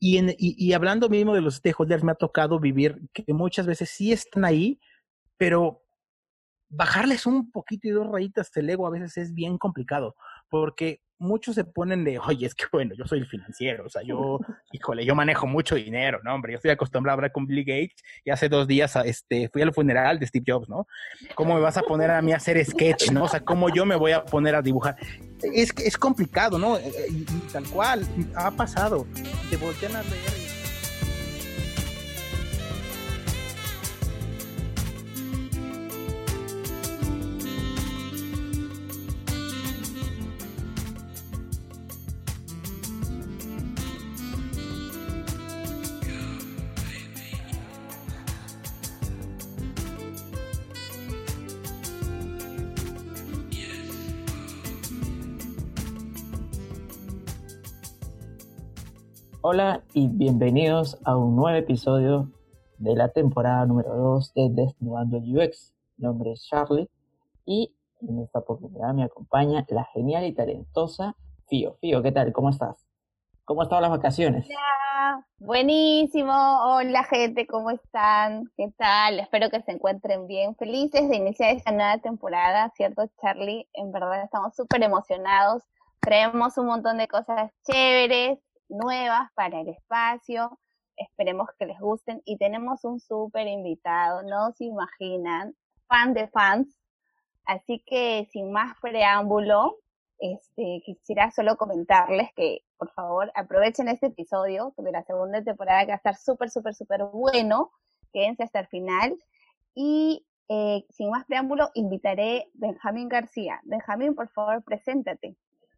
Y, hablando mismo de los stakeholders, me ha tocado vivir que muchas veces sí están ahí, pero bajarles un poquito y dos rayitas del ego a veces es bien complicado, porque muchos se ponen de, oye, es que bueno, yo soy el financiero, o sea, yo, híjole, yo manejo mucho dinero, ¿no? Hombre, yo estoy acostumbrado a hablar con Bill Gates y hace dos días este, fui al funeral de Steve Jobs, ¿no? ¿Cómo me vas a poner a mí a hacer sketch, ¿no? O sea, ¿cómo yo me voy a poner a dibujar? Es, es complicado, ¿no? Eh, eh, y, tal cual, ha pasado. Te voltean a leer Hola y bienvenidos a un nuevo episodio de la temporada número 2 de Desnudando el UX. Mi nombre es Charlie y en esta oportunidad me acompaña la genial y talentosa Fío. Fío, ¿qué tal? ¿Cómo estás? ¿Cómo han estado las vacaciones? Hola, buenísimo. Hola gente, ¿cómo están? ¿Qué tal? Espero que se encuentren bien. Felices de iniciar esta nueva temporada, ¿cierto Charlie? En verdad estamos súper emocionados. Traemos un montón de cosas chéveres nuevas para el espacio. Esperemos que les gusten y tenemos un súper invitado, no se imaginan, fan de fans. Así que sin más preámbulo, este, quisiera solo comentarles que por favor aprovechen este episodio de la segunda temporada que va a estar súper, súper, súper bueno. Quédense hasta el final. Y eh, sin más preámbulo, invitaré a Benjamín García. Benjamín, por favor, preséntate.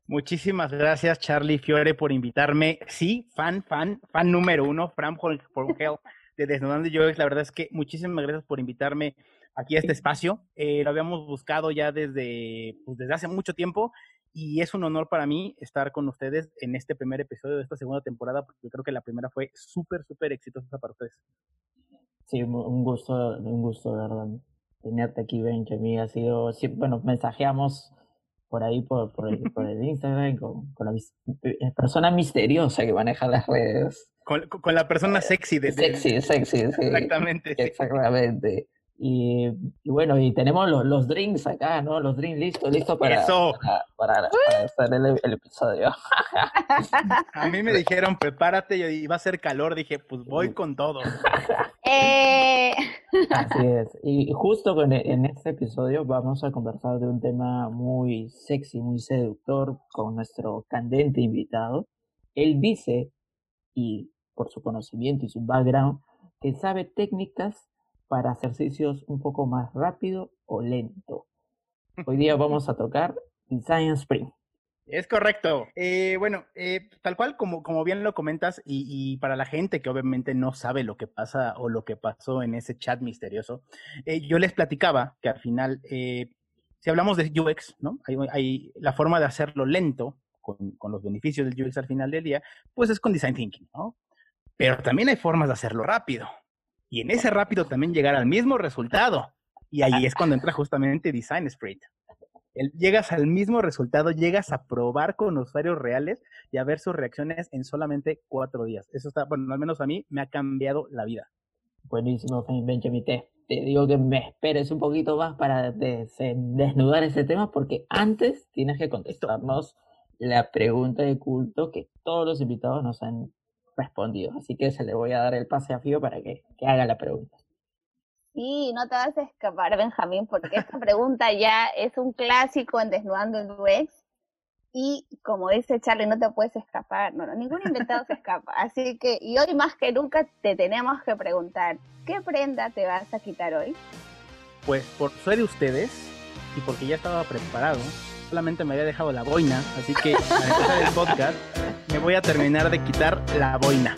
Muchísimas gracias, Charlie Fiore, por invitarme. Sí, fan, fan, fan número uno, Fran for Hell de Desnudando UX. La verdad es que muchísimas gracias por invitarme aquí a este espacio. Eh, lo habíamos buscado ya desde, pues, desde hace mucho tiempo y es un honor para mí estar con ustedes en este primer episodio de esta segunda temporada, porque creo que la primera fue súper, súper exitosa para ustedes. Sí, un gusto, un gusto, de verdad, tenerte aquí, Ben, que a mí ha sido, sí, bueno, mensajeamos por ahí, por, por, el, por el Instagram, con, con, la eh, persona misteriosa que maneja las redes. Con, con la persona sexy. De, sexy, sexy, sí. Exactamente. Exactamente. Y, bueno, y tenemos los, los, drinks acá, ¿no? Los drinks listos, listos para, para, hacer el, episodio. A mí me dijeron, prepárate, y va a ser calor, dije, pues voy con todo. Eh... Así es. Y justo con, e, en este episodio vamos a conversar de un tema muy sexy, muy seductor con nuestro candente invitado. Él dice, y por su conocimiento y su background, que sabe técnicas para ejercicios un poco más rápido o lento. Hoy día vamos a tocar Design Spring. Es correcto. Eh, bueno, eh, tal cual como, como bien lo comentas, y, para la gente que obviamente no sabe lo que pasa o lo que pasó en ese chat misterioso, eh, yo les platicaba que al final, si hablamos de UX, ¿no? Hay, la forma de hacerlo lento, con, con, los beneficios del UX al final del día, pues es con Design Thinking, ¿no? Pero también hay formas de hacerlo rápido, y en ese rápido también llegar al mismo resultado. Y ahí es cuando entra justamente Design Sprint. llegas al mismo resultado, llegas a probar con usuarios reales y a ver sus reacciones en solamente cuatro días. Eso está, bueno, al menos a mí me ha cambiado la vida. Buenísimo, Benjamin. Te, te digo que me esperes un poquito más para desnudar ese tema porque antes tienes que contestarnos la pregunta de culto que todos los invitados nos han respondido. Así que se le voy a dar el pase a Fío para que, haga la pregunta. Sí, no te vas a escapar, Benjamín, porque esta pregunta ya es un clásico en Desnudando el UX. Y como dice Charlie, no te puedes escapar. No, ningún inventado se escapa. Así que, y hoy más que nunca te tenemos que preguntar, ¿qué prenda te vas a quitar hoy? Pues por suerte de ustedes y porque ya estaba preparado, solamente me había dejado la boina, así que al empezar el podcast me voy a terminar de quitar la boina.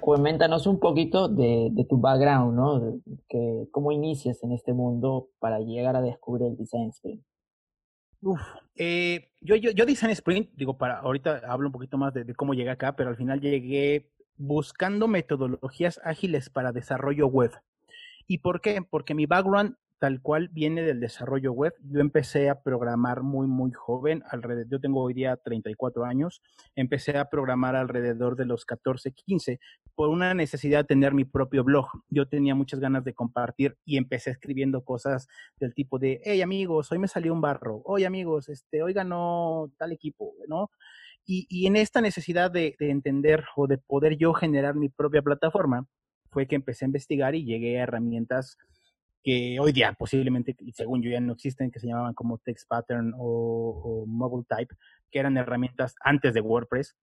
Coméntanos un poquito de, tu background, ¿no? ¿Cómo inicias en este mundo para llegar a descubrir el design sprint? Uf, eh, yo, yo, yo design sprint, digo, para ahorita hablo un poquito más de cómo llegué acá, pero al final llegué buscando metodologías ágiles para desarrollo web. ¿Y por qué? Porque mi background tal cual viene del desarrollo web. Yo empecé a programar muy, muy joven, alrededor, yo tengo hoy día 34 años, empecé a programar alrededor de los 14, 15, por una necesidad de tener mi propio blog. Yo tenía muchas ganas de compartir y empecé escribiendo cosas del tipo de, hey amigos, hoy me salió un barro, oye amigos, este, hoy ganó tal equipo, ¿no? Y, y en esta necesidad de entender o de poder yo generar mi propia plataforma, fue que empecé a investigar y llegué a herramientas que hoy día posiblemente, según yo, ya no existen, que se llamaban como Text Pattern o, Mobile Type, que eran herramientas antes de WordPress.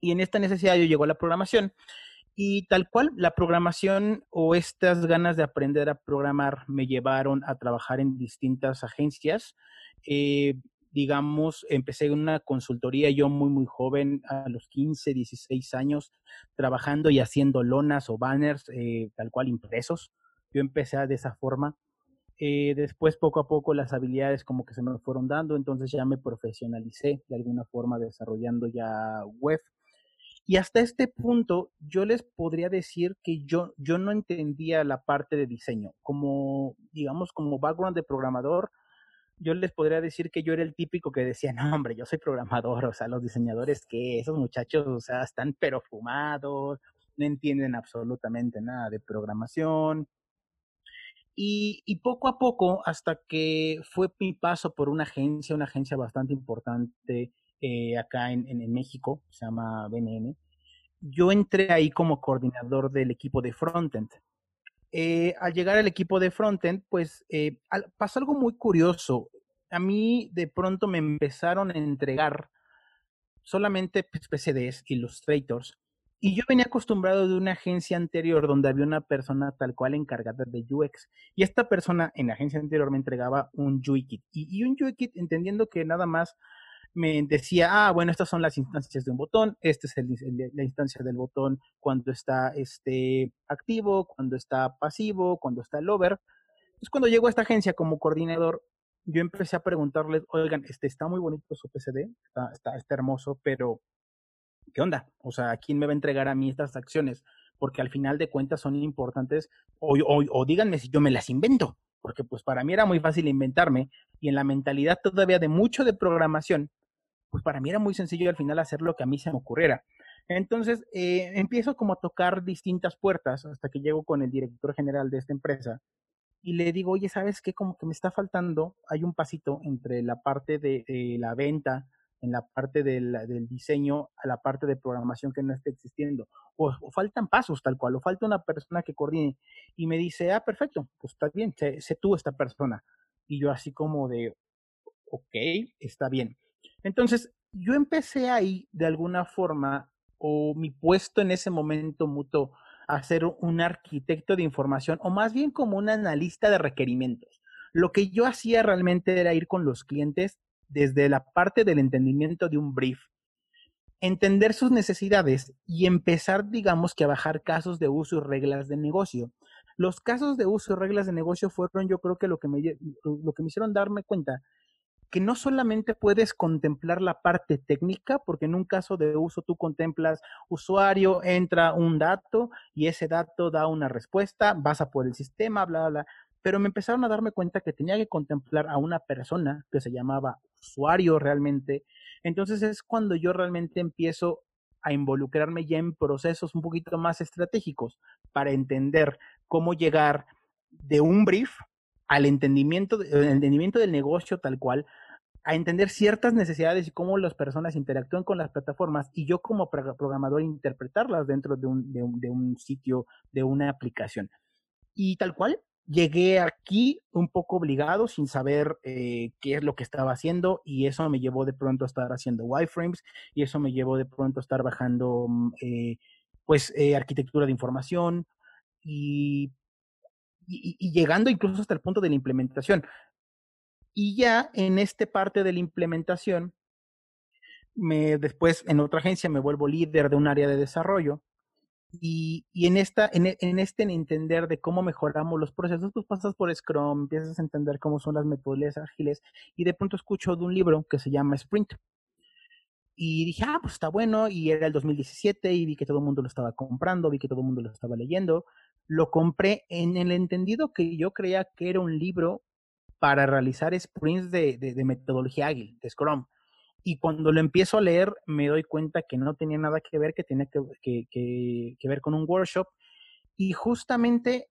Y en esta necesidad yo llegó a la programación. Y tal cual, la programación o estas ganas de aprender a programar me llevaron a trabajar en distintas agencias. Eh, digamos, empecé una consultoría yo muy, muy joven, a los 15, 16 años, trabajando y haciendo lonas o banners, eh, tal cual impresos yo empecé de esa forma. Eh, después, poco a poco, las habilidades como que se me fueron dando, entonces ya me profesionalicé de alguna forma desarrollando ya web. Y hasta este punto, yo les podría decir que yo, yo no entendía la parte de diseño. Como, digamos, como background de programador, yo les podría decir que yo era el típico que decía, no, hombre, yo soy programador, o sea, los diseñadores que esos muchachos, o sea, están pero fumados, no entienden absolutamente nada de programación, y, poco a poco, hasta que fue mi paso por una agencia, una agencia bastante importante eh, acá en, México, se llama BNN, yo entré ahí como coordinador del equipo de frontend. Eh, al llegar al equipo de frontend, pues eh, pasó algo muy curioso. A mí de pronto me empezaron a entregar solamente PCDs, Illustrators, y yo venía acostumbrado de una agencia anterior donde había una persona tal cual encargada de UX. Y esta persona en la agencia anterior me entregaba un UI kit. Y, un UI kit entendiendo que nada más me decía, ah, bueno, estas son las instancias de un botón, esta es la instancia del botón cuando está este, activo, cuando está pasivo, cuando está el over. Entonces, cuando llego a esta agencia como coordinador, yo empecé a preguntarles, oigan, este está muy bonito su PCD, está, está, está hermoso, pero ¿qué onda? O sea, ¿quién me va a entregar a mí estas acciones? Porque al final de cuentas son importantes, o, o, díganme si yo me las invento, porque pues para mí era muy fácil inventarme y en la mentalidad todavía de mucho de programación, pues para mí era muy sencillo al final hacer lo que a mí se me ocurriera. Entonces, eh, empiezo como a tocar distintas puertas hasta que llego con el director general de esta empresa y le digo, oye, ¿sabes qué? Como que me está faltando, hay un pasito entre la parte de la venta en la parte del, diseño a la parte de programación que no esté existiendo. O, faltan pasos tal cual, o falta una persona que coordine. Y me dice, ah, perfecto, pues está bien, sé, sé tú esta persona. Y yo así como de, ok, está bien. Entonces, yo empecé ahí de alguna forma, o mi puesto en ese momento mutó a ser un arquitecto de información, o más bien como un analista de requerimientos. Lo que yo hacía realmente era ir con los clientes desde la parte del entendimiento de un brief, entender sus necesidades y empezar, digamos, que a bajar casos de uso y reglas de negocio. Los casos de uso y reglas de negocio fueron, yo creo que lo que me, lo que me hicieron darme cuenta que no solamente puedes contemplar la parte técnica, porque en un caso de uso tú contemplas usuario, entra un dato y ese dato da una respuesta, vas a por el sistema, bla, bla, bla pero me empezaron a darme cuenta que tenía que contemplar a una persona que se llamaba usuario realmente. Entonces es cuando yo realmente empiezo a involucrarme ya en procesos un poquito más estratégicos para entender cómo llegar de un brief al entendimiento, entendimiento del negocio tal cual, a entender ciertas necesidades y cómo las personas interactúan con las plataformas y yo como programador interpretarlas dentro de un sitio, de una aplicación. Y tal cual, Llegué aquí un poco obligado, sin saber eh, qué es lo que estaba haciendo, y eso me llevó de pronto a estar haciendo wireframes, y eso me llevó de pronto a estar bajando, mm, eh, pues, eh, arquitectura de información, y, llegando incluso hasta el punto de la implementación. Y ya en esta parte de la implementación, me, después en otra agencia me vuelvo líder de un área de desarrollo, Y, en, esta, en, en, este entender de cómo mejoramos los procesos, pues pasas por Scrum, empiezas a entender cómo son las metodologías ágiles y de pronto escucho de un libro que se llama Sprint. Y dije, ah, pues está bueno, y era el 2017 y vi que todo el mundo lo estaba comprando, vi que todo el mundo lo estaba leyendo. Lo compré en el entendido que yo creía que era un libro para realizar sprints de, metodología ágil, de Scrum. Y cuando lo empiezo a leer, me doy cuenta que no tenía nada que ver, que tenía que, ver con un workshop. Y justamente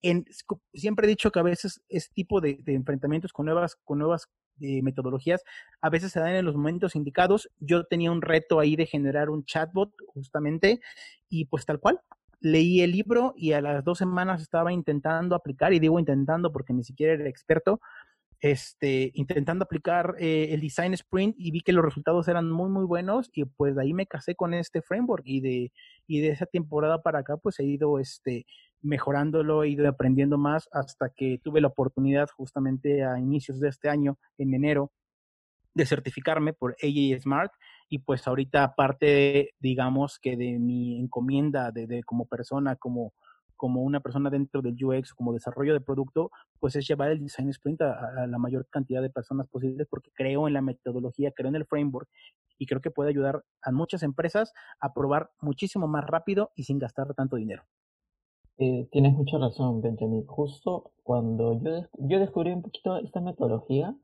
en, siempre he dicho que a veces este tipo de, enfrentamientos con nuevas, con nuevas de metodologías a veces se dan en los momentos indicados. Yo tenía un reto ahí de generar un chatbot justamente y pues tal cual. Leí el libro y a las dos semanas estaba intentando aplicar, y digo intentando porque ni siquiera era experto, este, intentando aplicar eh, el design sprint y vi que los resultados eran muy muy buenos y pues de ahí me casé con este framework y de y de esa temporada para acá pues he ido este mejorándolo, he ido aprendiendo más hasta que tuve la oportunidad justamente a inicios de este año, en enero, de certificarme por AJ Smart y pues ahorita aparte, digamos que de mi encomienda de, de como persona, como, como una persona dentro del UX, como desarrollo de producto, pues es llevar el design sprint a, la mayor cantidad de personas posibles porque creo en la metodología, creo en el framework y creo que puede ayudar a muchas empresas a probar muchísimo más rápido y sin gastar tanto dinero. Eh, tienes mucha razón, Benjamin. Justo cuando yo, yo descubrí un poquito esta metodología,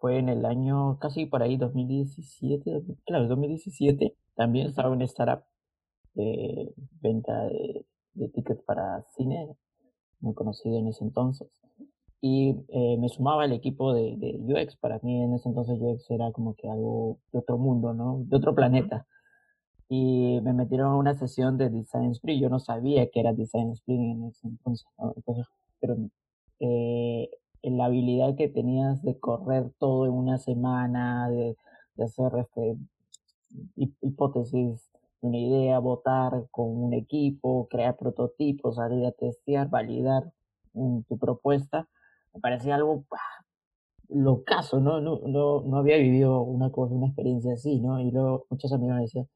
fue en el año casi por ahí 2017, claro, 2017, también estaba en startup de venta de, de tickets para cine, muy conocido en ese entonces. Y eh, me sumaba al equipo de, de UX. Para mí en ese entonces UX era como que algo de otro mundo, ¿no? De otro planeta y me metieron a una sesión de Design Sprint. Yo no sabía que era Design Sprint en ese entonces, pero eh, la habilidad que tenías de correr todo en una semana, de, de hacer este, hipótesis, una idea, votar con un equipo, crear prototipos, salir a testear, validar tu propuesta, me parecía algo locazo, ¿no? No, no, no había vivido una cosa, una experiencia así, ¿no? Y luego muchos amigos me decían,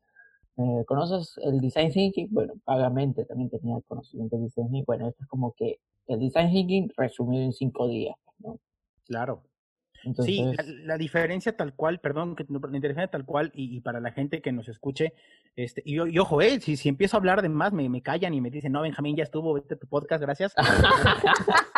eh, ¿Conoces el Design Thinking? Bueno, vagamente también tenía conocimiento del Design Thinking. Bueno, esto es como que el Design Thinking resumido en cinco días, ¿no? Claro. Sí, la, diferencia tal cual, perdón, que la diferencia tal cual, y, para la gente que nos escuche, este, y, y ojo, eh, si, si empiezo a hablar de más, me, me callan y me dicen, no, Benjamín, ya estuvo, vete tu podcast, gracias.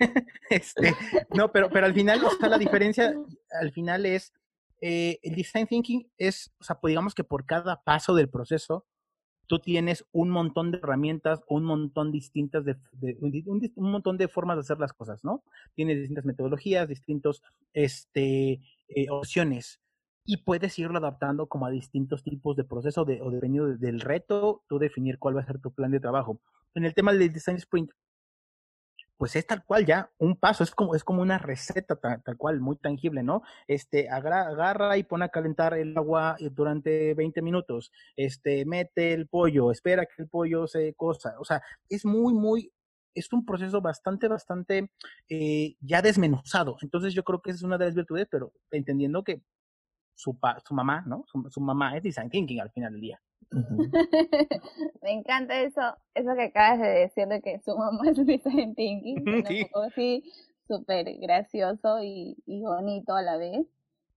este, no, pero, pero al final, o sea, la diferencia, al final es, eh, el design thinking es, o sea, pues digamos que por cada paso del proceso, tú tienes un montón de herramientas, un montón distintas de, un, montón de formas de hacer las cosas, ¿no? Tienes distintas metodologías, distintos, este, eh, opciones y puedes irlo adaptando como a distintos tipos de proceso de, o dependiendo del reto, tú definir cuál va a ser tu plan de trabajo. En el tema del design sprint, pues es tal cual ya un paso, es como, es como una receta tal, cual, muy tangible, ¿no? Este, agarra, y pone a calentar el agua eh, durante 20 minutos, este, mete el pollo, espera que el pollo se cosa, o sea, es muy, muy, es un proceso bastante, bastante eh, ya desmenuzado. Entonces yo creo que esa es una de las virtudes, pero entendiendo que su, su mamá, ¿no? Su, mamá es design thinking al final del día. Me encanta eso, eso que acabas de decir de que su mamá es design thinking. Sí. así súper gracioso y, y, bonito a la vez.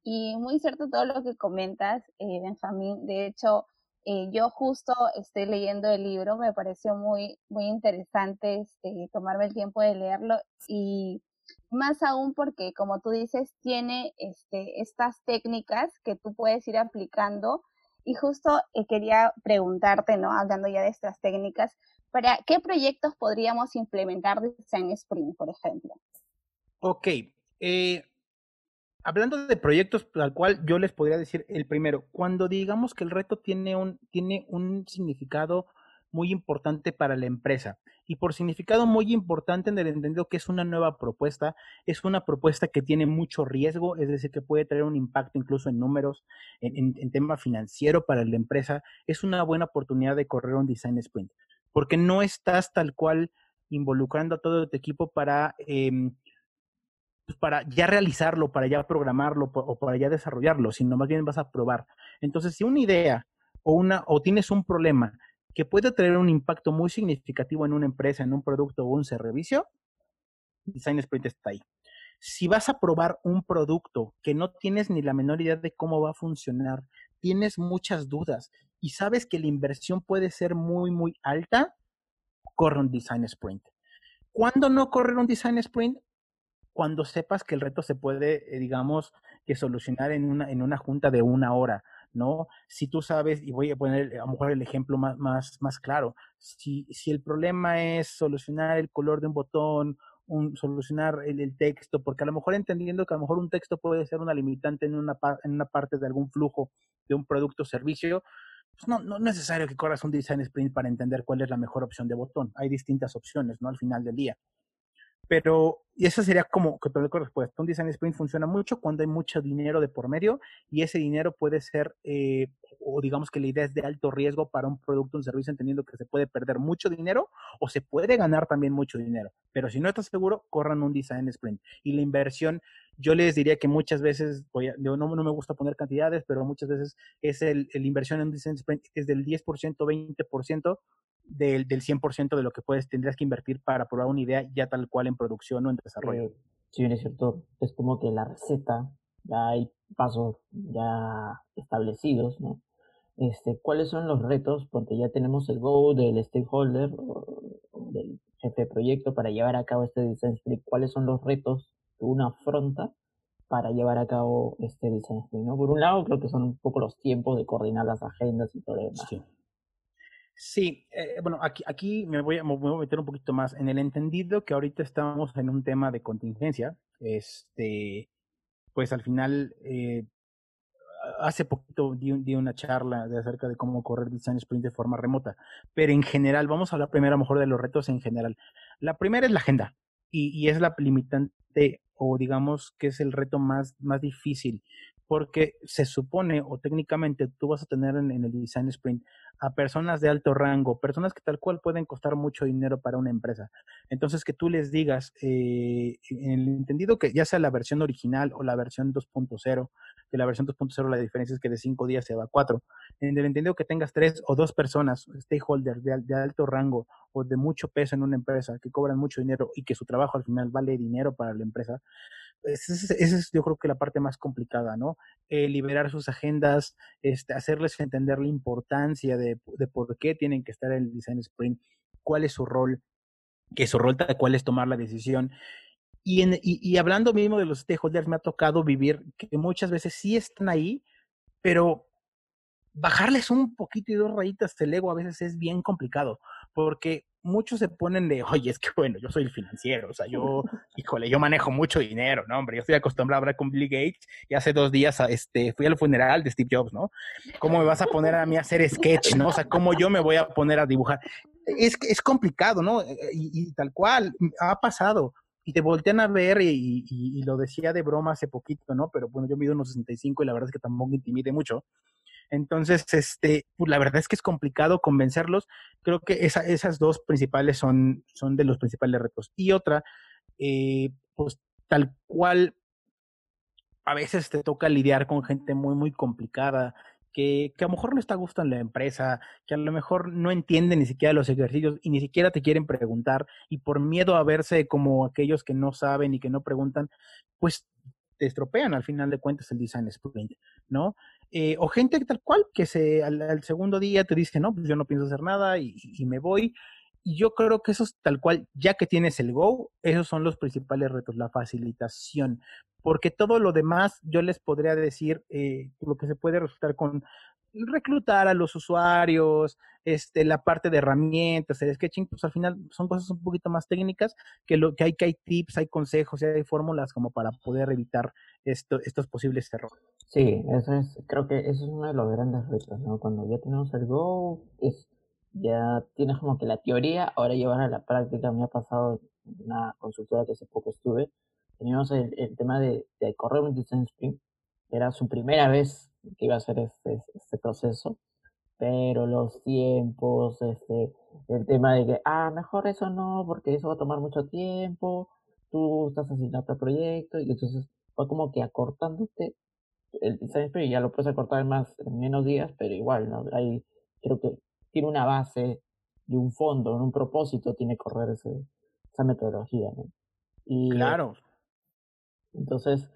Y muy cierto todo lo que comentas, eh, Benjamín. De hecho, eh, yo justo estoy leyendo el libro, me pareció muy, muy interesante este, tomarme el tiempo de leerlo y más aún porque, como tú dices, tiene este, estas técnicas que tú puedes ir aplicando. Y justo eh, quería preguntarte, ¿no? Hablando ya de estas técnicas, ¿para qué proyectos podríamos implementar Design Sprint, por ejemplo? Ok. Eh, hablando de proyectos, tal cual yo les podría decir el primero, cuando digamos que el reto tiene un, tiene un significado muy importante para la empresa. Y por significado muy importante en el entendido que es una nueva propuesta, es una propuesta que tiene mucho riesgo, es decir, que puede traer un impacto incluso en números, en, tema financiero para la empresa, es una buena oportunidad de correr un design sprint, porque no estás tal cual involucrando a todo tu equipo para, eh, para ya realizarlo, para ya programarlo o para ya desarrollarlo, sino más bien vas a probar. Entonces, si una idea o, una, o tienes un problema que puede tener un impacto muy significativo en una empresa, en un producto o un servicio, Design Sprint está ahí. Si vas a probar un producto que no tienes ni la menor idea de cómo va a funcionar, tienes muchas dudas y sabes que la inversión puede ser muy, muy alta, corre un Design Sprint. ¿Cuándo no correr un Design Sprint? Cuando sepas que el reto se puede, eh, digamos, que solucionar en una, en una junta de una hora ¿no? Si tú sabes, y voy a poner a lo mejor el ejemplo más, más, más claro, si, si el problema es solucionar el color de un botón, un, solucionar el, texto, porque a lo mejor entendiendo que a lo mejor un texto puede ser una limitante en una, en una parte de algún flujo de un producto o servicio, pues no, no es necesario que corras un design sprint para entender cuál es la mejor opción de botón. Hay distintas opciones, ¿no? Al final del día. Pero, y eso sería como que te respuesta. Un design sprint funciona mucho cuando hay mucho dinero de por medio y ese dinero puede ser, eh, o digamos que la idea es de alto riesgo para un producto un servicio, entendiendo que se puede perder mucho dinero o se puede ganar también mucho dinero. Pero si no estás seguro, corran un design sprint. Y la inversión, yo les diría que muchas veces, voy no, no, me gusta poner cantidades, pero muchas veces es el, el inversión en un design sprint es del 10%, 20% del, del 100% de lo que puedes, tendrías que invertir para probar una idea ya tal cual en producción o en desarrollo. Sí, bien es cierto. Es como que la receta, ya hay pasos ya establecidos, ¿no? Este, ¿Cuáles son los retos? Porque ya tenemos el go del stakeholder o, del jefe de proyecto para llevar a cabo este design sprint. ¿Cuáles son los retos que uno afronta para llevar a cabo este design sprint? ¿no? Por un lado, creo que son un poco los tiempos de coordinar las agendas y todo lo demás. Sí. Sí, eh, bueno, aquí, aquí me, voy a, meter un poquito más en el entendido que ahorita estamos en un tema de contingencia. Este, pues al final, eh, hace poquito di, di, una charla de acerca de cómo correr design sprint de forma remota, pero en general, vamos a hablar primero a lo mejor de los retos en general. La primera es la agenda y, y es la limitante o digamos que es el reto más, más difícil porque se supone o técnicamente tú vas a tener en, el design sprint a personas de alto rango, personas que tal cual pueden costar mucho dinero para una empresa. Entonces que tú les digas, eh, en el entendido que ya sea la versión original o la versión 2.0, que la versión 2.0 la diferencia es que de cinco días se va a cuatro, en el entendido que tengas tres o dos personas, stakeholders de, de alto rango o de mucho peso en una empresa, que cobran mucho dinero y que su trabajo al final vale dinero para la empresa, esa es, yo creo que la parte más complicada, ¿no? Eh, liberar sus agendas, este, hacerles entender la importancia de, de, por qué tienen que estar en el design sprint, cuál es su rol, que su rol tal cual es tomar la decisión. Y, en, y, y hablando mismo de los stakeholders, me ha tocado vivir que muchas veces sí están ahí, pero bajarles un poquito y dos rayitas del ego a veces es bien complicado, porque muchos se ponen de, oye, es que bueno, yo soy el financiero, o sea, yo, híjole, yo manejo mucho dinero, ¿no? Hombre, yo estoy acostumbrado a hablar con Bill Gates y hace dos días este, fui al funeral de Steve Jobs, ¿no? ¿Cómo me vas a poner a mí a hacer sketch, ¿no? O sea, ¿cómo yo me voy a poner a dibujar? Es, es complicado, ¿no? Y, tal cual, ha pasado. Y te voltean a ver y, y, lo decía de broma hace poquito, ¿no? Pero bueno, yo mido unos 65 y la verdad es que tampoco intimide mucho. Entonces, este, pues la verdad es que es complicado convencerlos. Creo que esa, esas dos principales son, son de los principales retos. Y otra, eh, pues tal cual, a veces te toca lidiar con gente muy, muy complicada, que, que, a lo mejor no está a gusto en la empresa, que a lo mejor no entiende ni siquiera los ejercicios y ni siquiera te quieren preguntar y por miedo a verse como aquellos que no saben y que no preguntan, pues te estropean al final de cuentas el design sprint, ¿no? Eh, o gente tal cual que se al, segundo día te dice, no, pues yo no pienso hacer nada y, me voy. Y yo creo que eso es tal cual, ya que tienes el go, esos son los principales retos, la facilitación. Porque todo lo demás, yo les podría decir eh, lo que se puede resultar con reclutar a los usuarios, este, la parte de herramientas, el sketching, pues al final son cosas un poquito más técnicas que lo que hay que hay tips, hay consejos, hay fórmulas como para poder evitar esto, estos posibles errores. Sí, eso es, creo que eso es uno de los grandes retos, ¿no? Cuando ya tenemos el Go, es, ya tienes como que la teoría, ahora llevar a la práctica, me ha pasado una consultora que hace poco estuve, teníamos el, el tema de, de correr un design sprint, era su primera vez que iba a hacer este, este proceso, pero los tiempos, este, el tema de que, ah, mejor eso no, porque eso va a tomar mucho tiempo, tú estás haciendo otro proyecto, y entonces fue como que acortándote el design sprint, ya lo puedes acortar en más, en menos días, pero igual, ¿no? Hay, creo que tiene una base y un fondo, un propósito tiene que correr esa metodología. ¿no? Y, claro. Entonces,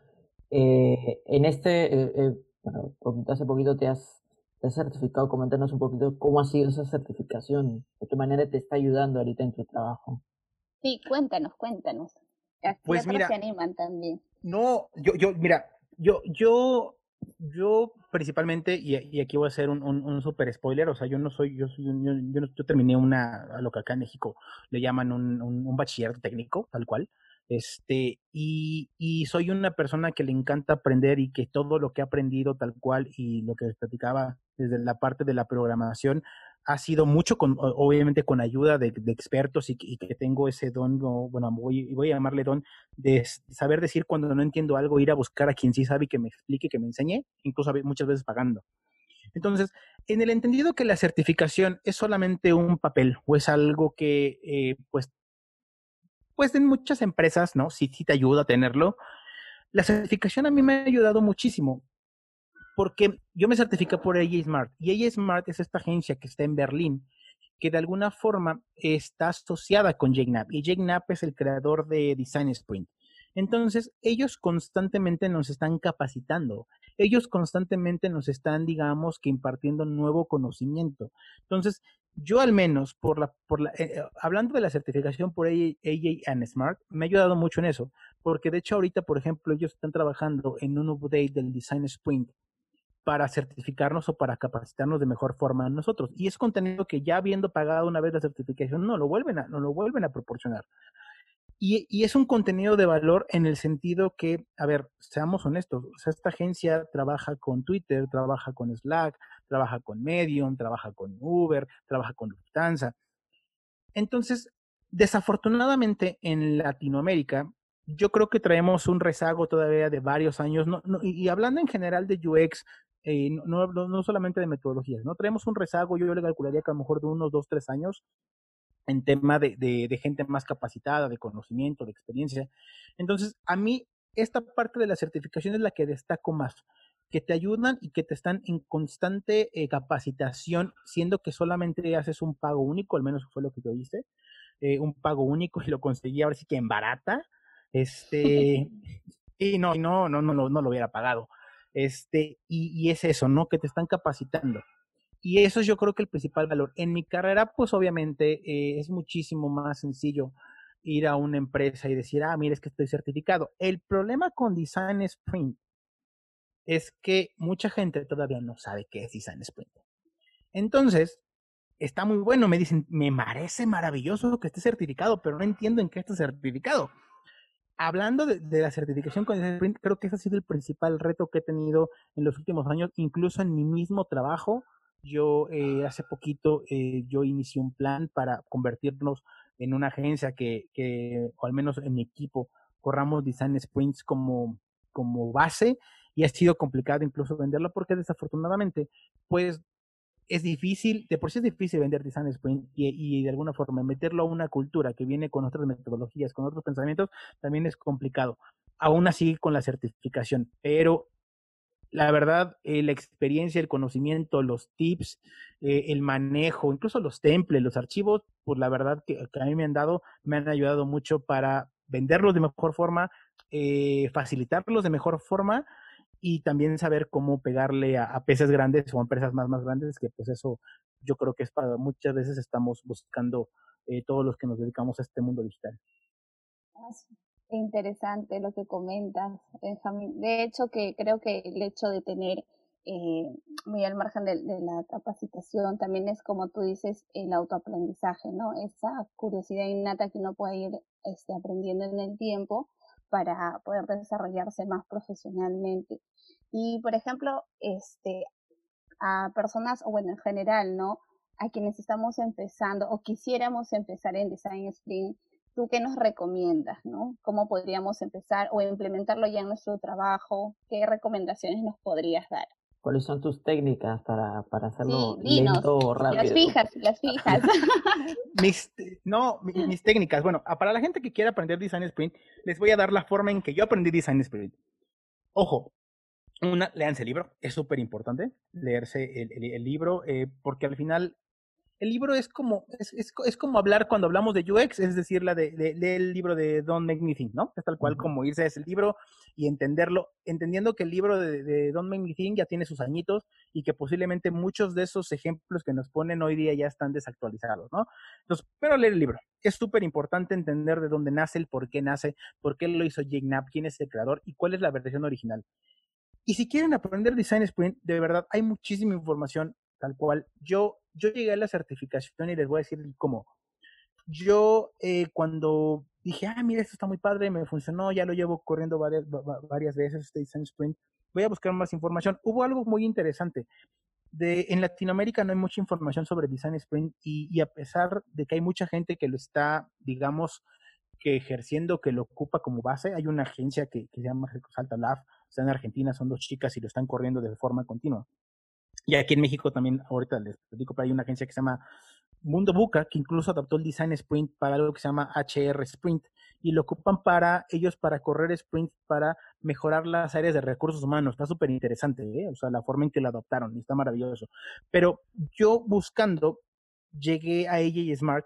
eh, en este, eh, eh, bueno, hace poquito te has, te has certificado, coméntanos un poquito cómo ha sido esa certificación, de qué manera te está ayudando ahorita en tu trabajo. Sí, cuéntanos, cuéntanos. pues mira, se animan también. No, yo, yo, mira, yo, yo, yo principalmente, y, aquí voy a hacer un, un, super spoiler, o sea, yo no soy, yo soy, yo, yo, terminé una, a lo que acá en México le llaman un, un, bachiller técnico, tal cual. Este, y, y, soy una persona que le encanta aprender y que todo lo que he aprendido tal cual y lo que les platicaba desde la parte de la programación ha sido mucho, con, obviamente con ayuda de, expertos y, que tengo ese don, bueno, voy, voy a llamarle don, de saber decir cuando no entiendo algo, ir a buscar a quien sí sabe y que me explique, que me enseñe, incluso muchas veces pagando. Entonces, en el entendido que la certificación es solamente un papel o es algo que, eh, pues, pues en muchas empresas, ¿no? Sí, sí te ayuda a tenerlo. La certificación a mí me ha ayudado muchísimo porque yo me certifico por AJ Smart y AJ Smart es esta agencia que está en Berlín que de alguna forma está asociada con JNAP y JNAP es el creador de Design Sprint. Entonces, ellos constantemente nos están capacitando, ellos constantemente nos están, digamos, que impartiendo nuevo conocimiento. Entonces, yo al menos, por la, por la, eh, eh, hablando de la certificación por AJ and Smart, me ha ayudado mucho en eso, porque de hecho ahorita, por ejemplo, ellos están trabajando en un update del Design Sprint para certificarnos o para capacitarnos de mejor forma a nosotros. Y es contenido que ya habiendo pagado una vez la certificación, no lo vuelven a, no lo vuelven a proporcionar. Y, y, es un contenido de valor en el sentido que, a ver, seamos honestos, esta agencia trabaja con Twitter, trabaja con Slack, trabaja con Medium, trabaja con Uber, trabaja con Lufthansa. Entonces, desafortunadamente en Latinoamérica, yo creo que traemos un rezago todavía de varios años, no, y, hablando en general de UX, eh, no, no, solamente de metodologías, ¿no? Traemos un rezago, yo le calcularía que a lo mejor de unos dos, tres años en tema de, de, gente más capacitada, de conocimiento, de experiencia. Entonces, a mí esta parte de la certificación es la que destaco más, que te ayudan y que te están en constante eh, capacitación, siendo que solamente haces un pago único, al menos fue lo que yo hice, eh, un pago único y lo conseguí ahora sí que en barata, este, y no, no, no, no, no lo hubiera pagado. Este, y, es eso, ¿no? Que te están capacitando. Y eso es yo creo que el principal valor. En mi carrera, pues obviamente eh, es muchísimo más sencillo ir a una empresa y decir, ah, mira, es que estoy certificado. El problema con Design Sprint es que mucha gente todavía no sabe qué es Design Sprint. Entonces, está muy bueno, me dicen, me parece maravilloso que esté certificado, pero no entiendo en qué está certificado hablando de, la certificación con Sprint, creo que ese ha sido el principal reto que he tenido en los últimos años, incluso en mi mismo trabajo. Yo eh, hace poquito eh, yo inicié un plan para convertirnos en una agencia que, que, o al menos en mi equipo, corramos Design Sprints como, como base y ha sido complicado incluso venderlo porque desafortunadamente, pues es difícil, de por sí es difícil vender Design y, de alguna forma meterlo a una cultura que viene con otras metodologías, con otros pensamientos, también es complicado. Aún así con la certificación, pero la verdad, eh, la experiencia, el conocimiento, los tips, eh, el manejo, incluso los temples, los archivos, pues la verdad que, a mí me han dado, me han ayudado mucho para venderlos de mejor forma, eh, facilitarlos de mejor forma y también saber cómo pegarle a, peces grandes o a empresas más, más grandes, que pues eso yo creo que es para muchas veces estamos buscando eh, todos los que nos dedicamos a este mundo digital. Interesante lo que comentas, Benjamín. De hecho, que creo que el hecho de tener eh, muy al margen de, la capacitación, también es como tú dices, el autoaprendizaje, ¿no? Esa curiosidad innata que uno puede ir este, aprendiendo en el tiempo para poder desarrollarse más profesionalmente. Y, por ejemplo, este, a personas, o bueno, en general, ¿no? A quienes estamos empezando o quisiéramos empezar en Design Sprint, ¿tú qué nos recomiendas, no? ¿Cómo podríamos empezar o implementarlo ya en nuestro trabajo? ¿Qué recomendaciones nos podrías dar? ¿Cuáles son tus técnicas para, para hacerlo lento o rápido? Las fijas, las fijas. mis, no, mis, técnicas. Bueno, para la gente que quiera aprender Design Sprint, les voy a dar la forma en que yo aprendí Design Sprint. Ojo, una, leanse el libro, es súper importante leerse el, el, libro, eh, porque al final el libro es como, es, es, es, como hablar cuando hablamos de UX, es decir, la de, del libro de Don't Make Me Think, ¿no? Es tal cual como irse a ese libro y entenderlo, entendiendo que el libro de, de Don't Make Me Think ya tiene sus añitos y que posiblemente muchos de esos ejemplos que nos ponen hoy día ya están desactualizados, ¿no? Entonces, pero leer el libro. Es súper importante entender de dónde nace, el por qué nace, por qué lo hizo Jake Knapp, quién es el creador y cuál es la versión original. Y si quieren aprender Design Sprint, de verdad hay muchísima información tal cual. Yo, yo llegué a la certificación y les voy a decir cómo. Yo eh, cuando dije, ah, mira, esto está muy padre, me funcionó, ya lo llevo corriendo varias, varias veces, este Design Sprint, voy a buscar más información. Hubo algo muy interesante. De, en Latinoamérica no hay mucha información sobre Design Sprint y, y, a pesar de que hay mucha gente que lo está, digamos, que ejerciendo, que lo ocupa como base, hay una agencia que, que se llama Salta Lab, está en Argentina, son dos chicas y lo están corriendo de forma continua. Y aquí en México también, ahorita les digo, pero hay una agencia que se llama Mundo Buca, que incluso adaptó el design sprint para algo que se llama HR Sprint, y lo ocupan para ellos para correr sprint, para mejorar las áreas de recursos humanos. Está súper interesante, ¿eh? o sea, la forma en que lo adoptaron, está maravilloso. Pero yo buscando, llegué a AJ Smart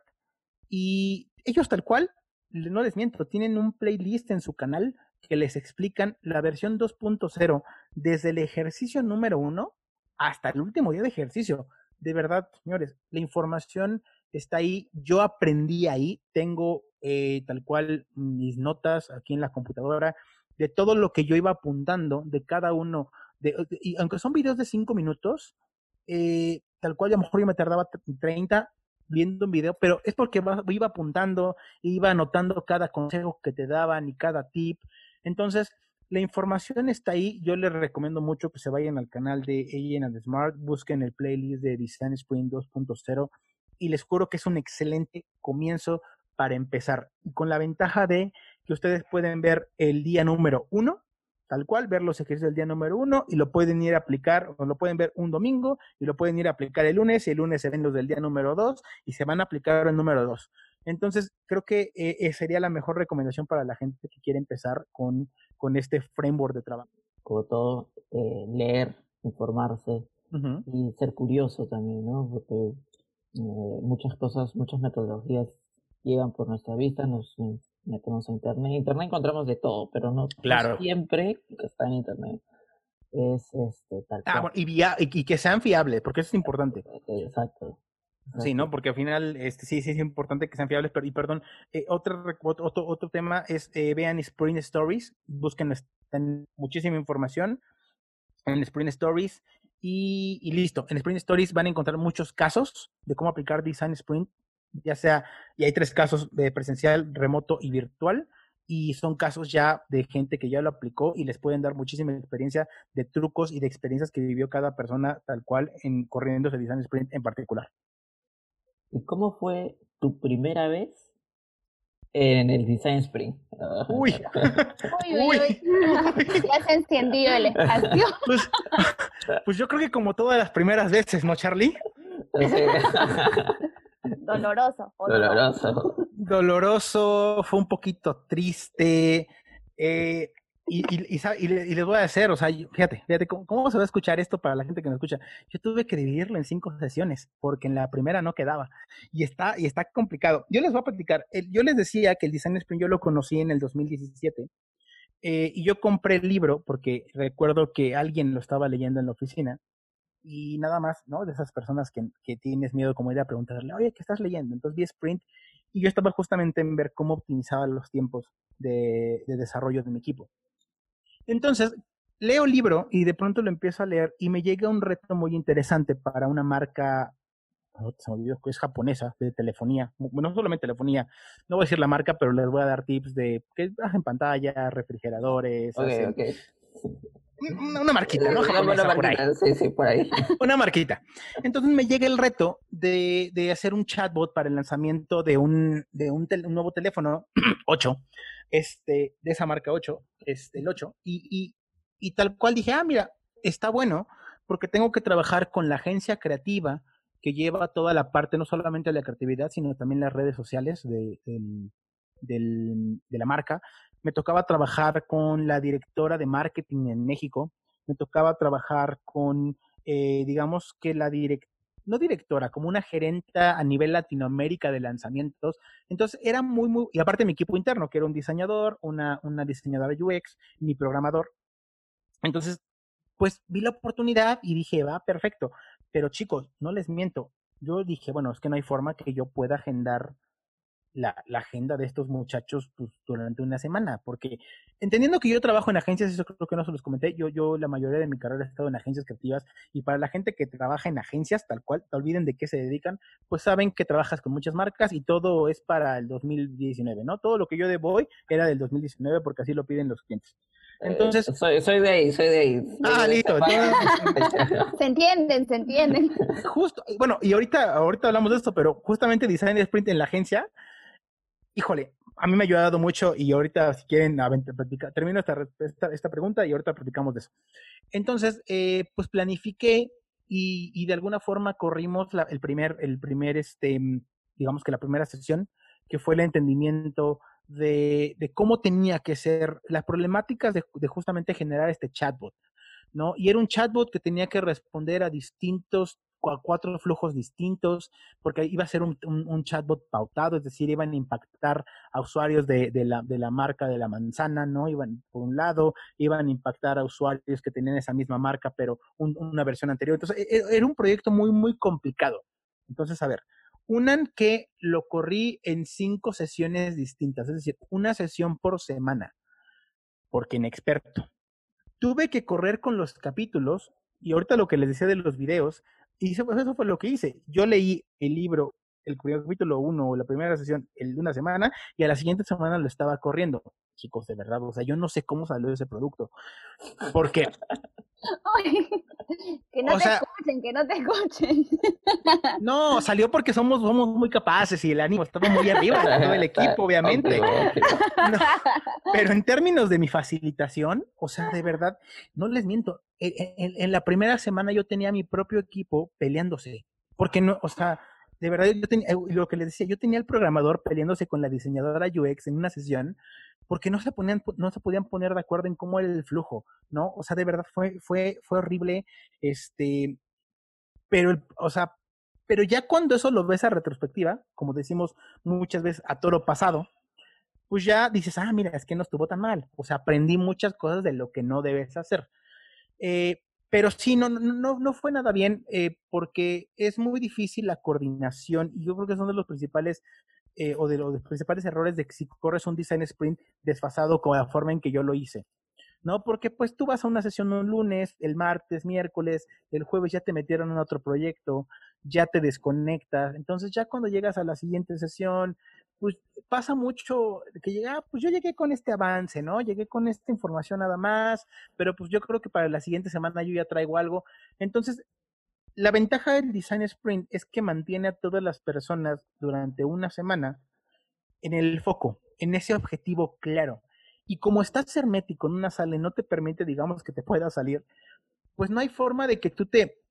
y ellos tal cual, no les miento, tienen un playlist en su canal que les explican la versión 2.0 desde el ejercicio número uno hasta el último día de ejercicio. De verdad, señores, la información está ahí. Yo aprendí ahí. Tengo eh, tal cual mis notas aquí en la computadora de todo lo que yo iba apuntando de cada uno. De, y aunque son videos de cinco minutos, eh, tal cual a lo mejor yo me tardaba 30 viendo un video, pero es porque iba apuntando, iba anotando cada consejo que te daban y cada tip. Entonces, la información está ahí. Yo les recomiendo mucho que se vayan al canal de Agent and Smart, busquen el playlist de Design Sprint 2.0 y les juro que es un excelente comienzo para empezar. Con la ventaja de que ustedes pueden ver el día número uno, tal cual, ver los ejercicios del día número uno y lo pueden ir a aplicar, o lo pueden ver un domingo y lo pueden ir a aplicar el lunes y el lunes se ven los del día número dos y se van a aplicar el número dos. Entonces, creo que eh, eh, sería la mejor recomendación para la gente que quiere empezar con, con este framework de trabajo. Como todo, eh, leer, informarse y ser curioso también, ¿no? Porque muchas cosas, muchas metodologías llegan por nuestra vista, nos metemos a internet. En internet encontramos de todo, pero no, claro. siempre que está en internet es este tal ah, y, y, que sean fiables, porque eso es importante. Exacto. Sí, ¿no? Porque al final, este, sí, sí es importante que sean fiables, pero, y perdón, eh, otro, otro, otro tema es, eh, vean Sprint Stories, busquen muchísima información en Sprint Stories y, y, listo. En Sprint Stories van a encontrar muchos casos de cómo aplicar Design Sprint, ya sea, y hay tres casos de presencial, remoto y virtual, y son casos ya de gente que ya lo aplicó y les pueden dar muchísima experiencia de trucos y de experiencias que vivió cada persona tal cual en corriendo ese Design Sprint en particular. ¿Y cómo fue tu primera vez en el Design Spring? Uy. uy, uy, Ya se encendió el espacio. Pues, pues, yo creo que como todas las primeras veces, ¿no, Charlie? Doloroso. Doloroso. Doloroso, fue un poquito triste. Eh, y, y, y, les voy a hacer, o sea, fíjate, fíjate, ¿cómo, se va a escuchar esto para la gente que nos escucha? Yo tuve que dividirlo en cinco sesiones, porque en la primera no quedaba. Y está, y está complicado. Yo les voy a platicar. yo les decía que el Design Sprint yo lo conocí en el 2017. Eh, y yo compré el libro porque recuerdo que alguien lo estaba leyendo en la oficina. Y nada más, ¿no? De esas personas que, que tienes miedo como ir a preguntarle, oye, ¿qué estás leyendo? Entonces vi Sprint y yo estaba justamente en ver cómo optimizaba los tiempos de, de desarrollo de mi equipo. Entonces, leo el libro y de pronto lo empiezo a leer y me llega un reto muy interesante para una marca, oh, se me olvidó que es japonesa, de telefonía. Bueno, no solamente telefonía, no voy a decir la marca, pero les voy a dar tips de que hacen pantalla, refrigeradores. Okay, Una, marquita, ¿no? Japonesa, por ahí. Sí, sí, por ahí. Una marquita. Entonces me llega el reto de, de hacer un chatbot para el lanzamiento de un, de un, un nuevo teléfono 8 este, de esa marca 8, este, el 8, y, y, y tal cual dije, ah, mira, está bueno, porque tengo que trabajar con la agencia creativa que lleva toda la parte, no solamente de la creatividad, sino también las redes sociales de, del, de la marca. Me tocaba trabajar con la directora de marketing en México, me tocaba trabajar con, eh, digamos que la, direct, no directora, como una gerenta a nivel Latinoamérica de lanzamientos. Entonces era muy, muy, y aparte mi equipo interno, que era un diseñador, una, una diseñadora UX, mi programador. Entonces, pues vi la oportunidad y dije, va, perfecto. Pero chicos, no les miento. Yo dije, bueno, es que no hay forma que yo pueda agendar la, la, agenda de estos muchachos pues, durante una semana, porque entendiendo que yo trabajo en agencias, eso creo que no se los comenté, yo, yo la mayoría de mi carrera he estado en agencias creativas y para la gente que trabaja en agencias, tal cual, te olviden de qué se dedican, pues saben que trabajas con muchas marcas y todo es para el 2019, ¿no? Todo lo que yo debo hoy era del 2019 porque así lo piden los clientes. Entonces, soy, soy de ahí, soy de ahí. Ah, listo. se entienden, se entienden. Justo, bueno, y ahorita, ahorita hablamos de esto, pero justamente Design Sprint en la agencia híjole, a mí me ha ayudado mucho y ahorita si quieren platicar, termino esta, pregunta y ahorita platicamos de eso. Entonces, eh, pues planifiqué y, de alguna forma corrimos el primer, el primer, este, digamos que la primera sesión, que fue el entendimiento de, cómo tenía que ser las problemáticas de, de, justamente generar este chatbot, ¿no? Y era un chatbot que tenía que responder a distintos cuatro flujos distintos, porque iba a ser un, un, chatbot pautado, es decir, iban a impactar a usuarios de, de, la, de la marca de la manzana, ¿no? Iban, por un lado, iban a impactar a usuarios que tenían esa misma marca, pero una versión anterior. Entonces, e, e, era un proyecto muy, muy complicado. Entonces, a ver, unan que lo corrí en cinco sesiones distintas, es decir, una sesión por semana, porque inexperto. Tuve que correr con los capítulos y ahorita lo que les decía de los videos, y eso, fue lo que hice. Yo leí el libro, el capítulo 1 o la primera sesión, el de una semana, y a la siguiente semana lo estaba corriendo. Chicos, de verdad, o sea, yo no sé cómo salió ese producto. Porque. que no te escuchen, que no te escuchen. no, salió porque somos, somos muy capaces y el ánimo estaba muy arriba de todo el equipo, obviamente. pero en términos de mi facilitación, o sea, de verdad, no les miento, en, la primera semana yo tenía mi propio equipo peleándose. Porque no, o sea, de verdad yo tenía, lo que les decía, yo tenía el programador peleándose con la diseñadora UX en una sesión porque no se ponían, no se podían poner de acuerdo en cómo era el flujo, ¿no? O sea, de verdad fue, fue, fue horrible, este, pero, o sea, pero ya cuando eso lo ves a retrospectiva, como decimos muchas veces a toro pasado, pues ya dices, ah, mira, es que no estuvo tan mal. O sea, aprendí muchas cosas de lo que no debes hacer. Eh, pero sí, no, no, no fue nada bien eh, porque es muy difícil la coordinación y yo creo que son de los principales eh, o de los principales errores de que si corres un design sprint desfasado con la forma en que yo lo hice. ¿no? Porque pues tú vas a una sesión un lunes, el martes, miércoles, el jueves ya te metieron en otro proyecto, ya te desconectas, entonces ya cuando llegas a la siguiente sesión, pues pasa mucho que llega, ah, pues yo llegué con este avance, ¿no? Llegué con esta información nada más, pero pues yo creo que para la siguiente semana yo ya traigo algo. Entonces, la ventaja del Design Sprint es que mantiene a todas las personas durante una semana en el foco, en ese objetivo claro. Y como estás hermético en una sala y no te permite, digamos, que te pueda salir, pues no hay forma de que tú te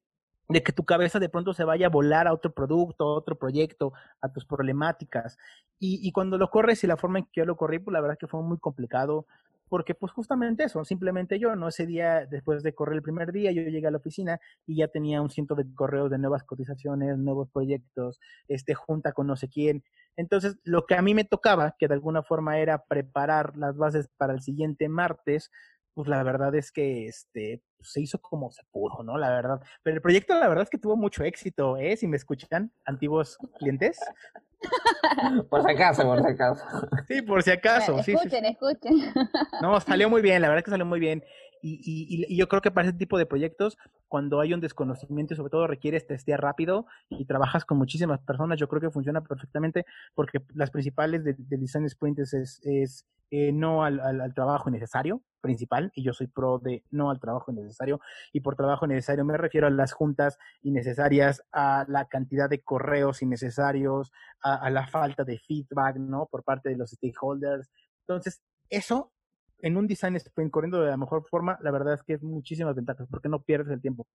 de que tu cabeza de pronto se vaya a volar a otro producto, a otro proyecto, a tus problemáticas. Y, cuando lo corres y la forma en que yo lo corrí, pues la verdad es que fue muy complicado, porque pues justamente eso, simplemente yo, ¿no? Ese día, después de correr el primer día, yo llegué a la oficina y ya tenía un ciento de correos de nuevas cotizaciones, nuevos proyectos, este, junta con no sé quién. Entonces, lo que a mí me tocaba, que de alguna forma era preparar las bases para el siguiente martes, pues la verdad es que este pues, se hizo como se pudo, ¿no? La verdad. Pero el proyecto, la verdad es que tuvo mucho éxito, ¿eh? Si me escuchan, antiguos clientes. Por si acaso, por si acaso. Sí, por si acaso. Escuchen, sí, escuchen. No, salió muy bien, la verdad es que salió muy bien. Y, y, y, yo creo que para ese tipo de proyectos, cuando hay un desconocimiento y sobre todo requieres testear rápido y trabajas con muchísimas personas, yo creo que funciona perfectamente porque las principales de, de Design Sprint es, es eh, no al, al, trabajo innecesario principal, y yo soy pro de no al trabajo innecesario, y por trabajo necesario me refiero a las juntas innecesarias, a la cantidad de correos innecesarios, a, a la falta de feedback, ¿no? Por parte de los stakeholders. Entonces, eso en un design sprint corriendo de la mejor forma, la verdad es que es muchísimas ventajas, porque no pierdes el tiempo.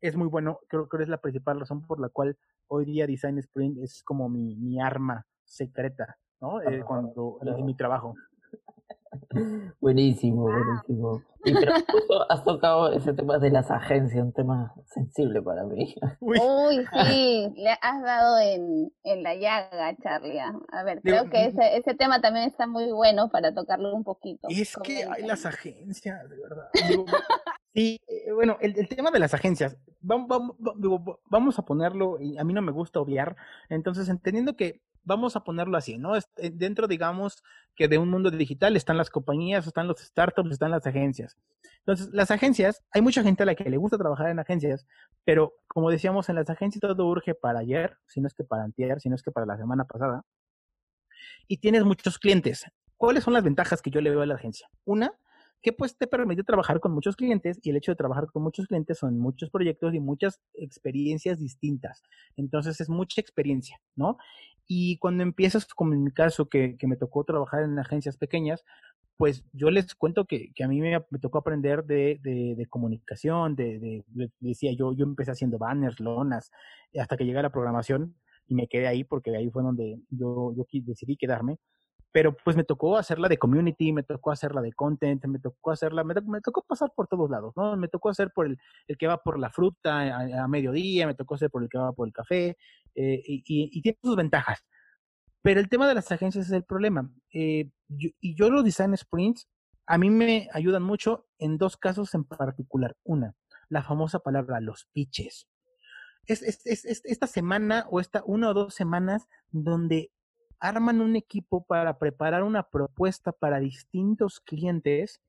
Es muy bueno, creo que es la principal razón por la cual hoy día design sprint es como mi, mi arma secreta, ¿no? Eh, cuando en mi trabajo. Buenísimo, buenísimo. Y pero justo has tocado ese tema de las agencias, un tema sensible para mí. Uy, sí, le has dado en, en la llaga, Charlie. A ver, creo que ese, ese tema también está muy bueno para tocarlo un poquito. Es que hay las agencias, de verdad. Sí, eh, bueno, el, tema de las agencias, vamos, vamos, vamos a ponerlo, y a mí no me gusta obviar, entonces entendiendo que vamos a ponerlo así, ¿no? Eh, dentro, digamos, que de un mundo digital están las compañías, están los startups, están las agencias. Entonces, las agencias, hay mucha gente a la que le gusta trabajar en agencias, pero como decíamos, en las agencias todo urge para ayer, si no es que para antier, si no es que para la semana pasada. Y tienes muchos clientes. ¿Cuáles son las ventajas que yo le veo a la agencia? Una, que pues te permite trabajar con muchos clientes y el hecho de trabajar con muchos clientes son muchos proyectos y muchas experiencias distintas. Entonces es mucha experiencia, ¿no? Y cuando empiezas, como en mi caso, que, que me tocó trabajar en agencias pequeñas, pues yo les cuento que, que a mí me, tocó aprender de, de, comunicación, de, decía yo, yo empecé haciendo banners, lonas, hasta que llegué a la programación y me quedé ahí porque ahí fue donde yo, yo decidí quedarme pero pues me tocó hacerla de community, me tocó hacerla de content, me tocó hacerla, me, me tocó pasar por todos lados, ¿no? Me tocó hacer por el, el que va por la fruta a, a, mediodía, me tocó hacer por el que va por el café, eh, y, y, tiene sus ventajas. Pero el tema de las agencias es el problema. Eh, yo, y yo los design sprints, a mí me ayudan mucho en dos casos en particular. Una, la famosa palabra, los pitches. Es, es, es, es esta semana o esta una o dos semanas donde arman un equipo para preparar una propuesta para distintos clientes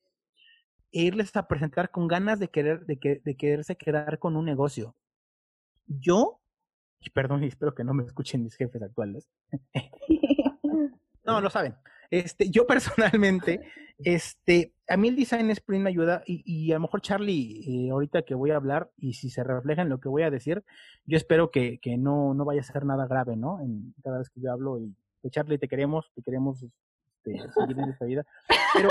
e irles a presentar con ganas de querer, de, que, de quererse quedar con un negocio. Yo, y perdón, y espero que no me escuchen mis jefes actuales. no, lo saben. Este, yo personalmente, este, a mí el design sprint me ayuda y, y a lo mejor Charlie, eh, ahorita que voy a hablar y si se refleja en lo que voy a decir, yo espero que, que no, no vaya a ser nada grave, ¿no? En, cada vez que yo hablo y Charlie, te queremos, te queremos este, seguir en esta vida. Pero,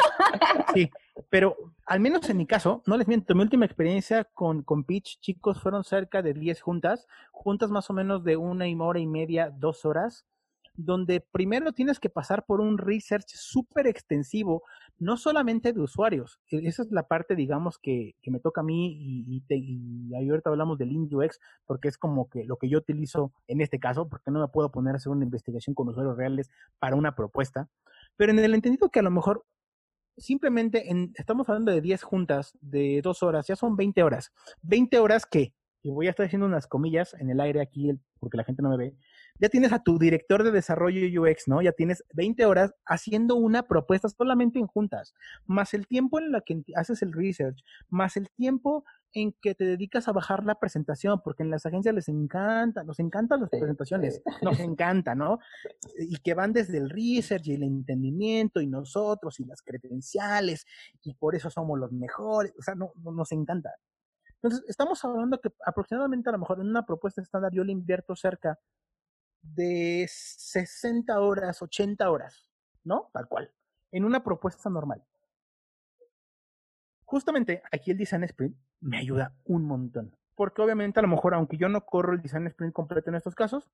sí, pero al menos en mi caso, no les miento, mi última experiencia con, con Pitch, chicos, fueron cerca de 10 juntas, juntas más o menos de una hora y media, dos horas, donde primero tienes que pasar por un research súper extensivo, no solamente de usuarios. E, esa es la parte, digamos, que, que me toca a mí y, y, te, ahorita hablamos del UX, porque es como que lo que yo utilizo en este caso, porque no me puedo poner a hacer una investigación con usuarios reales para una propuesta. Pero en el entendido que a lo mejor simplemente en, estamos hablando de 10 juntas de dos horas, ya son 20 horas. 20 horas que, y voy a estar haciendo unas comillas en el aire aquí porque la gente no me ve, ya tienes a tu director de desarrollo UX, ¿no? Ya tienes 20 horas haciendo una propuesta solamente en juntas, más el tiempo en la que haces el research, más el tiempo en que te dedicas a bajar la presentación, porque en las agencias les encanta, nos encantan las presentaciones, nos encanta, ¿no? Y que van desde el research y el entendimiento y nosotros y las credenciales y por eso somos los mejores, o sea, no, no nos encanta. Entonces, estamos hablando que aproximadamente a lo mejor en una propuesta estándar yo le invierto cerca de 60 horas, 80 horas, ¿no? Tal cual, en una propuesta normal. Justamente aquí el Design Sprint me ayuda un montón, porque obviamente a lo mejor, aunque yo no corro el Design Sprint completo en estos casos,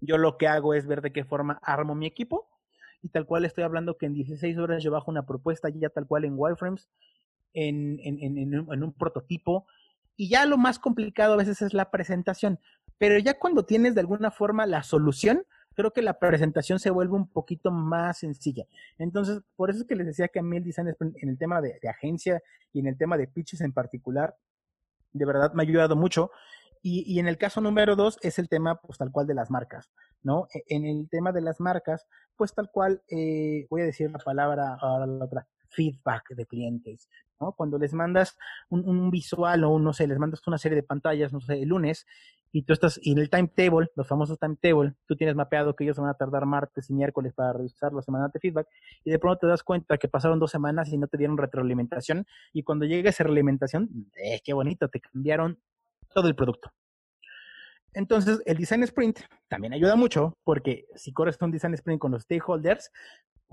yo lo que hago es ver de qué forma armo mi equipo y tal cual estoy hablando que en 16 horas yo bajo una propuesta ya tal cual en wireframes, en, en, en, en un prototipo, y ya lo más complicado a veces es la presentación. Pero ya cuando tienes de alguna forma la solución, creo que la presentación se vuelve un poquito más sencilla. Entonces, por eso es que les decía que a mí el design en el tema de, agencia y en el tema de pitches en particular, de verdad me ha ayudado mucho. Y, y, en el caso número dos es el tema, pues tal cual de las marcas, ¿no? E, en el tema de las marcas, pues tal cual, eh, voy a decir la palabra, ahora la otra, feedback de clientes, Cuando les mandas un, un, visual o no sé, les mandas una serie de pantallas, no sé, el lunes, y tú estás, y en el timetable, los famosos timetable, tú tienes mapeado que ellos van a tardar martes y miércoles para revisar la semana de feedback, y de pronto te das cuenta que pasaron dos semanas y no te dieron retroalimentación, y cuando llega esa retroalimentación, eh, qué bonito, te cambiaron todo el producto. Entonces, el design sprint también ayuda mucho porque si corres un design sprint con los stakeholders,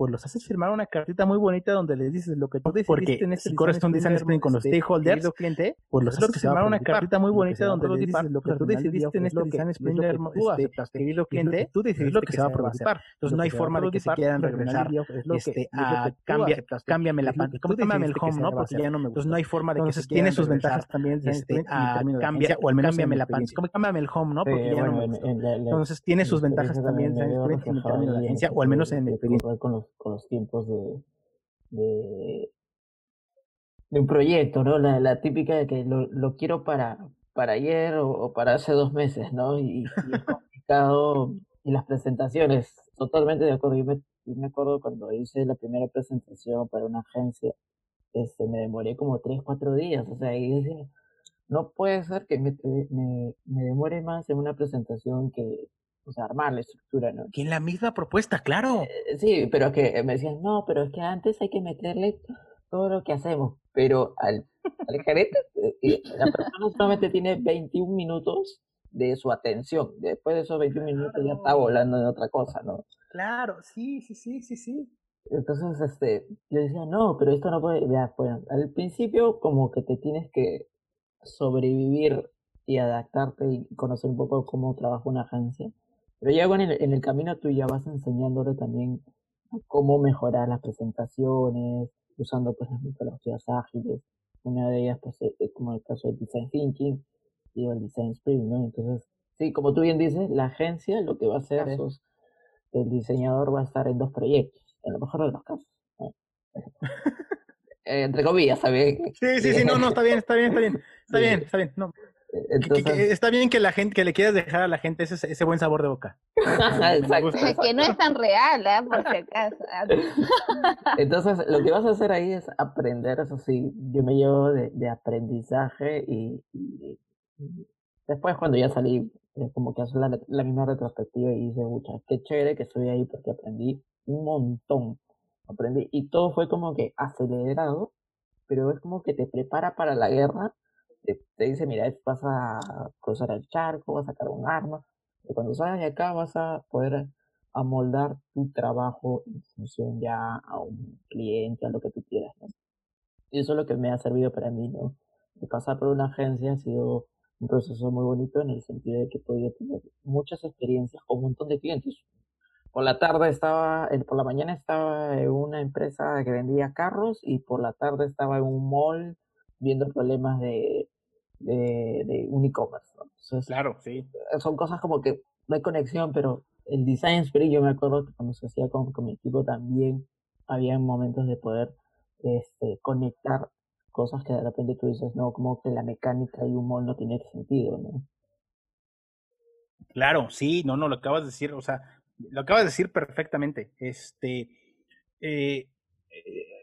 pues los haces firmar una cartita muy bonita donde les dices lo que tú decidiste porque en este si corres un design sprint con los este, stakeholders, cliente, pues los haces firmar una cartita muy bonita donde les dices lo que tú decidiste en este design sprint, este, querido cliente, tú decidiste lo que se va a participar. Entonces no hay forma de que se quieran regresar este, a cámbiame la pantalla, cámbiame el home, ¿no? Porque ya no me gusta. Entonces no hay forma de que se tiene sus ventajas también este, a cambia o al menos cámbiame la pantalla, cámame el home, ¿no? Porque ya no me gusta. Entonces tiene sus ventajas también en el término de agencia o al menos en el con los con los tiempos de, de, de un proyecto, ¿no? La, la típica de que lo, lo quiero para, para ayer o, para hace dos meses, ¿no? Y, es complicado. y las presentaciones, totalmente de acuerdo. Yo me, me acuerdo cuando hice la primera presentación para una agencia, este, me demoré como tres, cuatro días, o sea, y decía, no puede ser que me, me, me demore más en una presentación que, o sea, armar la estructura, ¿no? Que en la misma propuesta, claro. Eh, sí, pero que me decían, no, pero es que antes hay que meterle todo lo que hacemos, pero al, al gerente, eh, la persona solamente tiene 21 minutos de su atención. Después de esos 21 minutos ya está volando en otra cosa, ¿no? Claro, sí, sí, sí, sí, sí. Entonces, este, yo decía, no, pero esto no puede, ya, pues, al principio como que te tienes que sobrevivir y adaptarte y conocer un poco cómo trabaja una agencia. Pero ya en el, en el camino tú ya vas enseñándole también cómo mejorar las presentaciones, usando pues las metodologías ágiles. Una de ellas pues es como el caso del design thinking y el design sprint, ¿no? Entonces, sí, como tú bien dices, la agencia lo que va a hacer es el diseñador va a estar en dos proyectos, en lo mejor de los casos. Eh, entre comillas, ¿está bien? Sí, sí, sí, no, no, está bien, está bien, está bien, está bien, está bien, no. Está bien que la gente, que le quieras dejar a la gente ese, ese buen sabor de boca. que no es tan real, ¿eh? por si acaso. Entonces, lo que vas a hacer ahí es aprender, eso sí, yo me llevo de, de aprendizaje y, después cuando ya salí, como que hacer la, la, misma retrospectiva y dice, mucha, qué chévere que estoy ahí porque aprendí un montón, aprendí, y todo fue como que acelerado, pero es como que te prepara para la guerra te, dice, mira, vas a cruzar el charco, vas a sacar un arma, y cuando salgas de acá vas a poder amoldar tu trabajo en función ya a un cliente, a lo que tú quieras, ¿no? Y eso es lo que me ha servido para mí, ¿no? De pasar por una agencia ha sido un proceso muy bonito en el sentido de que he podido tener muchas experiencias con un montón de clientes. Por la tarde estaba, por la mañana estaba en una empresa que vendía carros y por la tarde estaba en un mall viendo problemas de, de, un e-commerce. claro, sí. Son cosas como que no hay conexión, pero el design spirit, yo me acuerdo que cuando se hacía con, mi equipo también había momentos de poder este, conectar cosas que de repente tú dices, no, como que la mecánica y humor no tiene sentido, ¿no? Claro, sí, no, no, lo acabas de decir, o sea, lo acabas de decir perfectamente. Este, eh, eh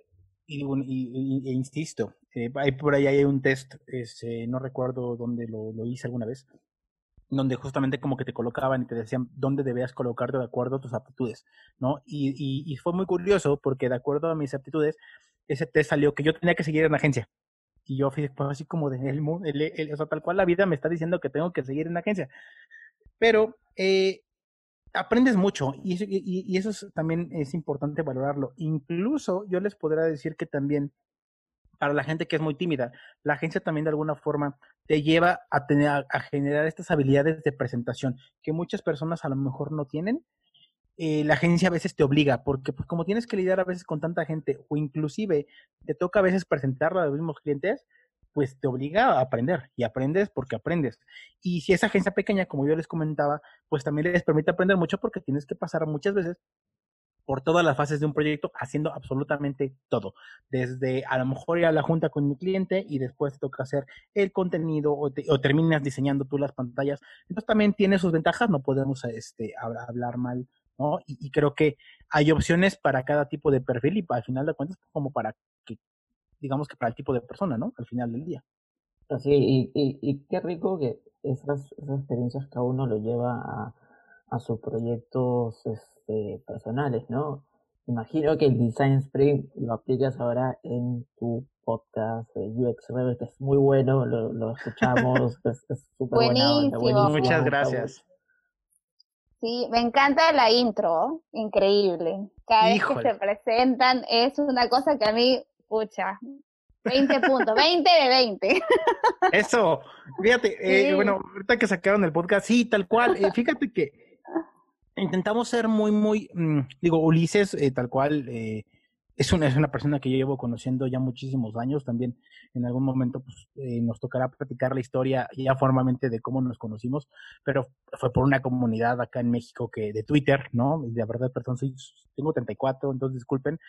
y, y, e insisto, eh, por ahí hay un test, este, no recuerdo dónde lo, lo, hice alguna vez, donde justamente como que te colocaban y te decían dónde debías colocarte de acuerdo a tus aptitudes, ¿no? Y, y, fue muy curioso porque de acuerdo a mis aptitudes, ese test salió que yo tenía que seguir en agencia. Y yo fui pues, así como de el, el, o sea, tal cual la vida me está diciendo que tengo que seguir en agencia. Pero eh, aprendes mucho y, y, eso también es importante valorarlo. Incluso yo les podría decir que también para la gente que es muy tímida, la agencia también de alguna forma te lleva a, tener, a, generar estas habilidades de presentación que muchas personas a lo mejor no tienen. Eh, la agencia a veces te obliga, porque pues como tienes que lidiar a veces con tanta gente o inclusive te toca a veces presentarlo a los mismos clientes, pues te obliga a aprender y aprendes porque aprendes. Y si esa agencia pequeña, como yo les comentaba, pues también les permite aprender mucho porque tienes que pasar muchas veces por todas las fases de un proyecto haciendo absolutamente todo. Desde a lo mejor ir a la junta con mi cliente y después te toca hacer el contenido o, terminas diseñando tú las pantallas. Entonces también tiene sus ventajas, no podemos este, hablar mal, ¿no? Y, y creo que hay opciones para cada tipo de perfil y al final de cuentas como para que digamos que para el tipo de persona, ¿no? Al final del día. Así, y, y, y qué rico que esas, esas experiencias cada uno lo lleva a, a sus proyectos este, personales, ¿no? Imagino que el Design Sprint lo aplicas ahora en tu podcast de UX Rebel, que es muy bueno, lo, lo escuchamos, es súper buenísimo. buenísimo. Muchas gracias. Sí, me encanta la intro, increíble. Cada vez que se presentan es una cosa que a mí, pucha, 20 puntos, 20 de 20. Eso, fíjate, eh, bueno, ahorita que sacaron el podcast, sí, tal cual, eh, fíjate que intentamos ser muy, muy, mm, digo, Ulises, eh, tal cual, es una, es una persona que yo llevo conociendo ya muchísimos años. También en algún momento pues, eh, nos tocará platicar la historia ya formalmente de cómo nos conocimos, pero fue por una comunidad acá en México que de Twitter, ¿no? De verdad, perdón, soy, tengo 34, entonces disculpen.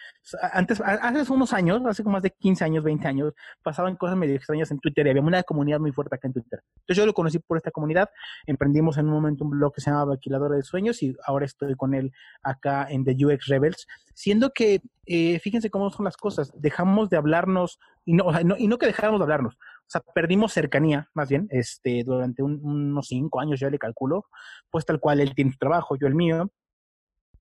Antes, hace unos años, hace como más de 15 años, 20 años, pasaban cosas medio extrañas en Twitter y había una comunidad muy fuerte acá en Twitter. Entonces yo lo conocí por esta comunidad. Emprendimos en un momento un blog que se llamaba Alquiladora de Sueños y ahora estoy con él acá en The UX Rebels, siendo que eh, fíjense cómo son las cosas, dejamos de hablarnos, y no, y no que dejáramos de hablarnos, o sea, perdimos cercanía, más bien, este, durante unos cinco años, yo le calculo, pues tal cual él tiene su trabajo, yo el mío,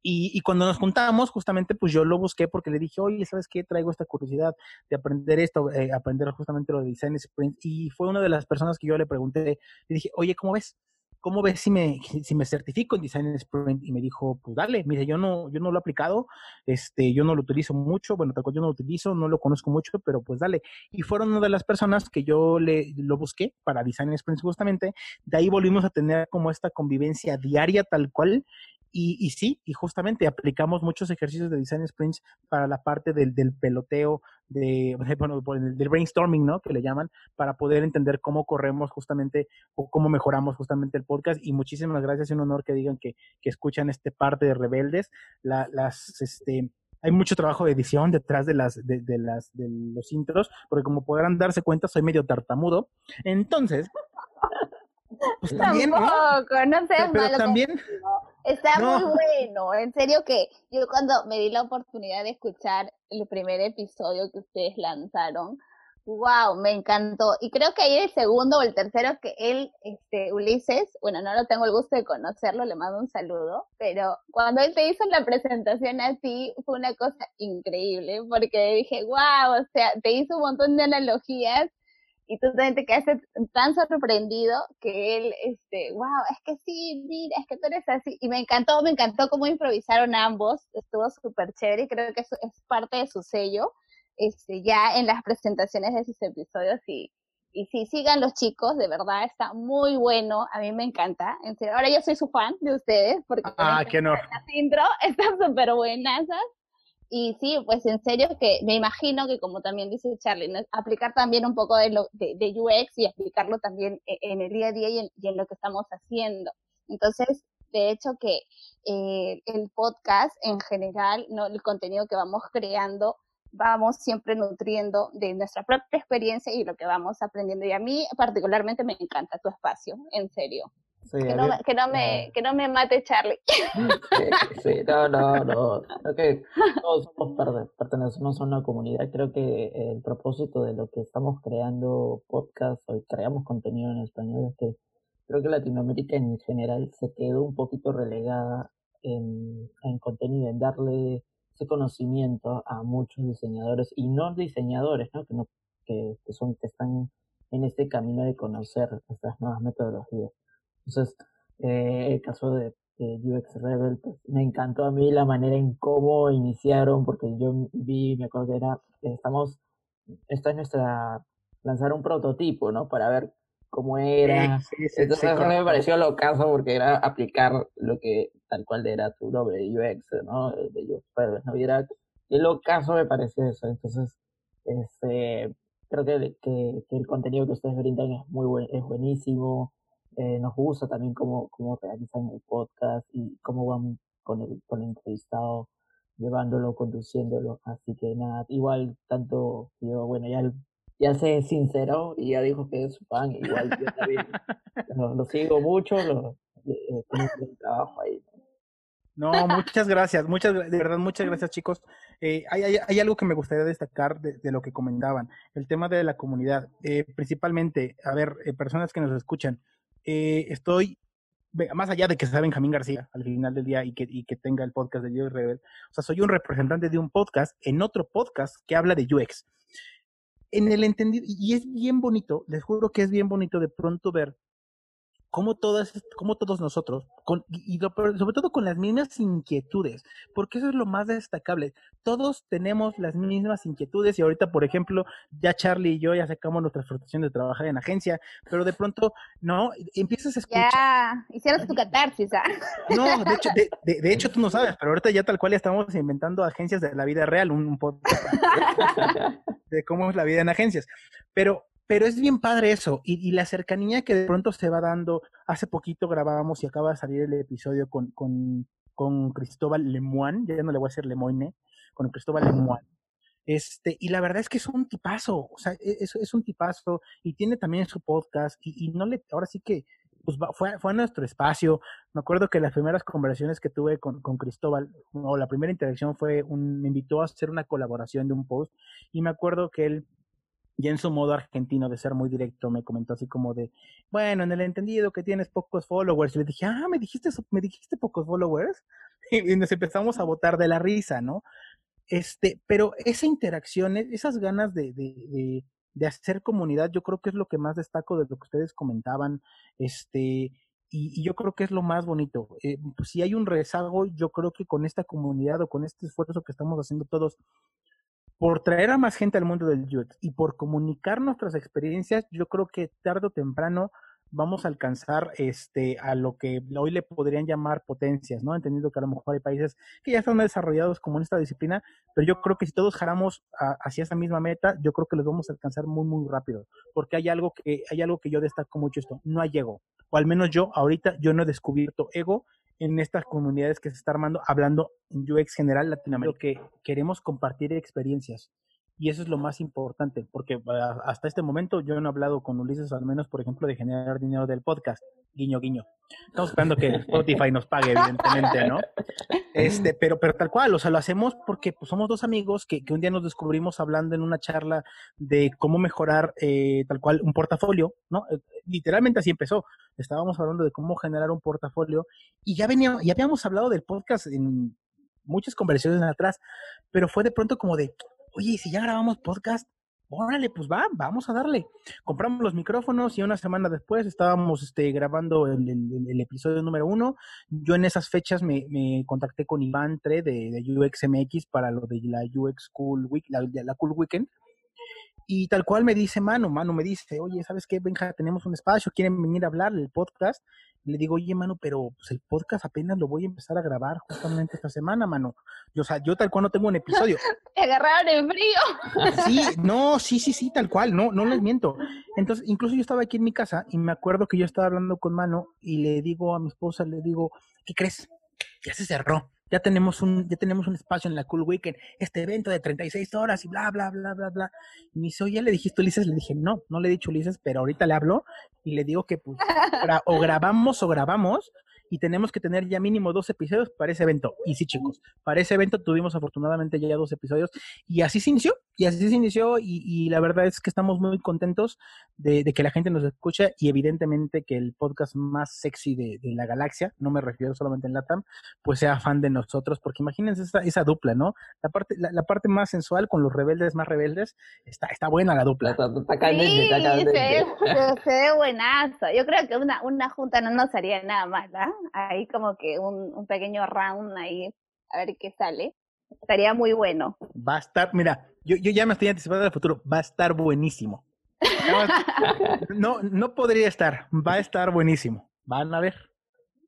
y, y, cuando nos juntamos, justamente, pues yo lo busqué porque le dije, oye, ¿sabes qué? Traigo esta curiosidad de aprender esto, eh, aprender justamente lo de Design Sprint. Y fue una de las personas que yo le pregunté, le dije, oye, ¿cómo ves? ¿Cómo ves si me, si me certifico en Design Sprint? Y me dijo, pues dale, mire, yo no, yo no lo he aplicado, este, yo no lo utilizo mucho, bueno, tal cual yo no lo utilizo, no lo conozco mucho, pero pues dale. Y fueron una de las personas que yo le, lo busqué para Design Sprint justamente, de ahí volvimos a tener como esta convivencia diaria tal cual, y, y, sí, y justamente aplicamos muchos ejercicios de design sprints para la parte del, del peloteo, de, bueno, del brainstorming, ¿no? Que le llaman, para poder entender cómo corremos justamente o cómo mejoramos justamente el podcast. Y muchísimas gracias, es un honor que digan que, que escuchan este parte de Rebeldes. La, las, este, hay mucho trabajo de edición detrás de las, de, de las, de los intros, porque como podrán darse cuenta, soy medio tartamudo. Entonces, pues también, Tampoco, no, no seas pero también, Está muy bueno, en serio que yo cuando me di la oportunidad de escuchar el primer episodio que ustedes lanzaron, wow, me encantó. Y creo que ahí el segundo o el tercero que él, este, Ulises, bueno, no lo tengo el gusto de conocerlo, le mando un saludo, pero cuando él te hizo la presentación a ti, fue una cosa increíble, porque dije, wow, o sea, te hizo un montón de analogías y tú también te quedaste tan sorprendido que él, este, wow, es que sí, mira, es que tú eres así. Y me encantó, me encantó cómo improvisaron ambos, estuvo súper chévere y creo que eso es parte de su sello, este, ya en las presentaciones de sus episodios y, y sí, sigan los chicos, de verdad, está muy bueno, a mí me encanta, en serio, ahora yo soy su fan de ustedes, porque ah, qué las intro están súper buenas, y sí, pues en serio que me imagino que como también dice Charlie, aplicar también un poco de, lo, de, UX y aplicarlo también e, en el día a día y en, lo que estamos haciendo. Entonces, de hecho que eh, el podcast en general, no el contenido que vamos creando, vamos siempre nutriendo de nuestra propia experiencia y lo que vamos aprendiendo. Y a mí particularmente me encanta tu espacio, en serio que, no, que, no, me, que no me mate Charlie. Sí, no, no, no. Creo que todos somos pertenecemos a una comunidad. Creo que el propósito de lo que estamos creando podcast o creamos contenido en español es que creo que Latinoamérica en general se quedó un poquito relegada en, en contenido, en darle ese conocimiento a muchos diseñadores y no diseñadores, ¿no? Que, no, que, que son, que están en este camino de conocer estas nuevas metodologías. Entonces, eh, el caso de, UX Rebel, pues me encantó a mí la manera en cómo iniciaron, porque yo vi, me acuerdo que era, estamos, esta es nuestra, lanzar un prototipo, ¿no? Para ver cómo era. Entonces a mí me pareció lo caso porque era aplicar lo que tal cual era tu nombre de UX, ¿no? De UX Rebel, ¿no? Y era, lo caso me pareció eso. Entonces, este, creo que, que, que, el contenido que ustedes brindan es muy buen, es buenísimo. Eh, nos gusta también cómo, cómo realizan el podcast y cómo van con el, con el entrevistado, llevándolo, conduciéndolo. Así que nada, igual tanto yo, bueno, ya, ya sé sincero y ya dijo que es su fan, igual yo también lo, sigo mucho, lo, eh, el trabajo ahí. No, muchas gracias, muchas, de verdad, muchas gracias chicos. Eh, hay, hay, hay, algo que me gustaría destacar de, de, lo que comentaban, el tema de la comunidad. Eh, principalmente, a ver, eh, personas que nos escuchan, eh, estoy, más allá de que sea Benjamín García al final del día y que, y que tenga el podcast de UX Rebel, o sea, soy un representante de un podcast en otro podcast que habla de UX. En el entendido, y es bien bonito, les juro que es bien bonito de pronto ver como todas, como todos nosotros, con, y sobre todo con las mismas inquietudes, porque eso es lo más destacable. Todos tenemos las mismas inquietudes y ahorita, por ejemplo, ya Charlie y yo ya sacamos nuestra frustración de trabajar en agencia, pero de pronto, no, empiezas a escuchar. Ya, hicieron tu catarsis, ¿ah? No, de hecho, de, hecho tú no sabes, pero ahorita ya tal cual ya estamos inventando agencias de la vida real, un, un podcast de cómo es la vida en agencias. Pero pero es bien padre eso, y, la cercanía que de pronto se va dando. Hace poquito grabábamos y acaba de salir el episodio con, con, con Cristóbal Lemoine, ya no le voy a decir Lemoine, con Cristóbal Lemoine. Este, y la verdad es que es un tipazo, o sea, e, es, es un tipazo, y tiene también su podcast, y, no le, ahora sí que, pues fue, fue a nuestro espacio. Me acuerdo que las primeras conversaciones que tuve con, con Cristóbal, o la primera interacción fue, un, me invitó a hacer una colaboración de un post, y me acuerdo que él y en su modo argentino de ser muy directo me comentó así como de, bueno, en el entendido que tienes pocos followers. Y le dije, ah, me dijiste, me dijiste pocos followers. Y, nos empezamos a botar de la risa, ¿no? Este, pero esa interacción, e, esas ganas de, de, de, hacer comunidad, yo creo que es lo que más destaco de lo que ustedes comentaban. Este, y, yo creo que es lo más bonito. Eh, pues, si hay un rezago, yo creo que con esta comunidad o con este esfuerzo que estamos haciendo todos, por traer a más gente al mundo del youth y por comunicar nuestras experiencias, yo creo que tarde o temprano vamos a alcanzar este a lo que hoy le podrían llamar potencias, ¿no? Entendiendo que a lo mejor hay países que ya están desarrollados como en esta disciplina, pero yo creo que si todos jalamos hacia esa misma meta, yo creo que los vamos a alcanzar muy muy rápido, porque hay algo que hay algo que yo destaco mucho esto, no hay ego, o al menos yo ahorita yo no he descubierto ego en estas comunidades que se está armando, hablando en UX general Latinoamérica, que queremos compartir experiencias. Y eso es lo más importante, porque ah, hasta este momento yo no he hablado con Ulises, al menos, por ejemplo, de generar dinero del podcast. Guiño, guiño. Estamos esperando que Spotify nos pague, evidentemente, ¿no? Este, pero, pero tal cual, o sea, lo hacemos porque pues, somos dos amigos que, que un día nos descubrimos hablando en una charla de cómo mejorar eh, tal cual un portafolio, ¿no? Eh, literalmente así empezó. Estábamos hablando de cómo generar un portafolio y ya venía, ya habíamos hablado del podcast en muchas conversaciones atrás, pero fue de pronto como de, oye, si ya grabamos podcast, órale, pues va, vamos a darle. Compramos los micrófonos y una semana después estábamos este, grabando el, el, episodio número uno. Yo en esas fechas me, me contacté con Iván Tre de, de, UXMX para lo de la UX Cool Week, la Cool Weekend. Y tal cual me dice Manu, Manu me dice, oye, ¿sabes qué, Benja? Tenemos un espacio, quieren venir a hablar del podcast. le digo, oye, Manu, pero pues, el podcast apenas lo voy a empezar a grabar justamente esta semana, Manu. Yo, o sea, yo tal cual no tengo un episodio. Me agarraron en frío. Sí, no, sí, sí, sí, tal cual, no, no les miento. Entonces, incluso yo estaba aquí en mi casa y me acuerdo que yo estaba hablando con Manu y le digo a mi esposa, le digo, ¿qué crees? Ya se cerró ya tenemos un, ya tenemos un espacio en la Cool Weekend, este evento de 36 horas y bla, bla, bla, bla, bla. Y me dice, ya le dijiste Ulises, le dije, no, no le he dicho Ulises, pero ahorita le hablo y le digo que pues, o grabamos o grabamos y tenemos que tener ya mínimo dos episodios para ese evento. Y sí, chicos, para ese evento tuvimos afortunadamente ya dos episodios y así se inició, y así se inició y, la verdad es que estamos muy contentos de, que la gente nos escuche y evidentemente que el podcast más sexy de, la galaxia, no me refiero solamente en LATAM, pues sea fan de nosotros, porque imagínense esa, esa dupla, ¿no? La parte, la, parte más sensual con los rebeldes más rebeldes, está, está buena la dupla. Está, sí, Se, ve buenazo. Yo creo que una, una junta no nos haría nada mal, ¿ah? Ahí como que un, un pequeño round ahí, a ver qué sale. Estaría muy bueno. Va a estar, mira, yo, yo ya me estoy anticipando del futuro, va a estar buenísimo. No, no podría estar, va a estar buenísimo. Van a ver.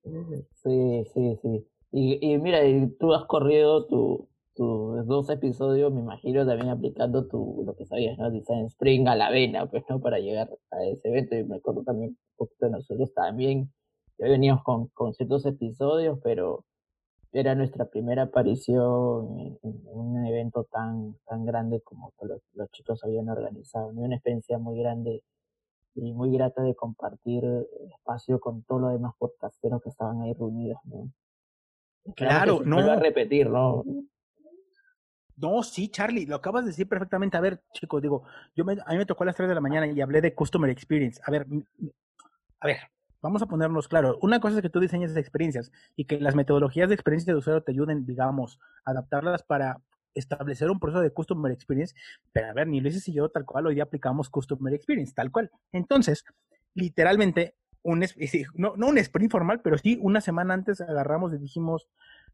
Sí, sí, sí. Y, y mira, tú has corrido tus dos episodios, me imagino también aplicando tu, lo que sabías, ¿no? Design Spring a la vena, pues, ¿no? Para llegar a ese evento. Y me acuerdo también un poquito de nosotros también ya veníamos con, con ciertos episodios, pero era nuestra primera aparición en, un evento tan, tan grande como los, los chicos habían organizado. Una experiencia muy grande y muy grata de compartir espacio con todos los demás podcasteros que estaban ahí reunidos. ¿no? Claro, no. a repetir, ¿no? No, sí, Charlie, lo acabas de decir perfectamente. A ver, chicos, digo, yo me, a mí me tocó a las 3 de la mañana y hablé de Customer Experience. A ver, a ver, vamos a ponernos claro. Una cosa es que tú diseñes experiencias y que las metodologías de experiencia de usuario te ayuden, digamos, a adaptarlas para establecer un proceso de Customer Experience. Pero a ver, ni Luis y yo tal cual hoy día aplicamos Customer Experience, tal cual. Entonces, literalmente, un, no, no un sprint formal, pero sí una semana antes agarramos y dijimos,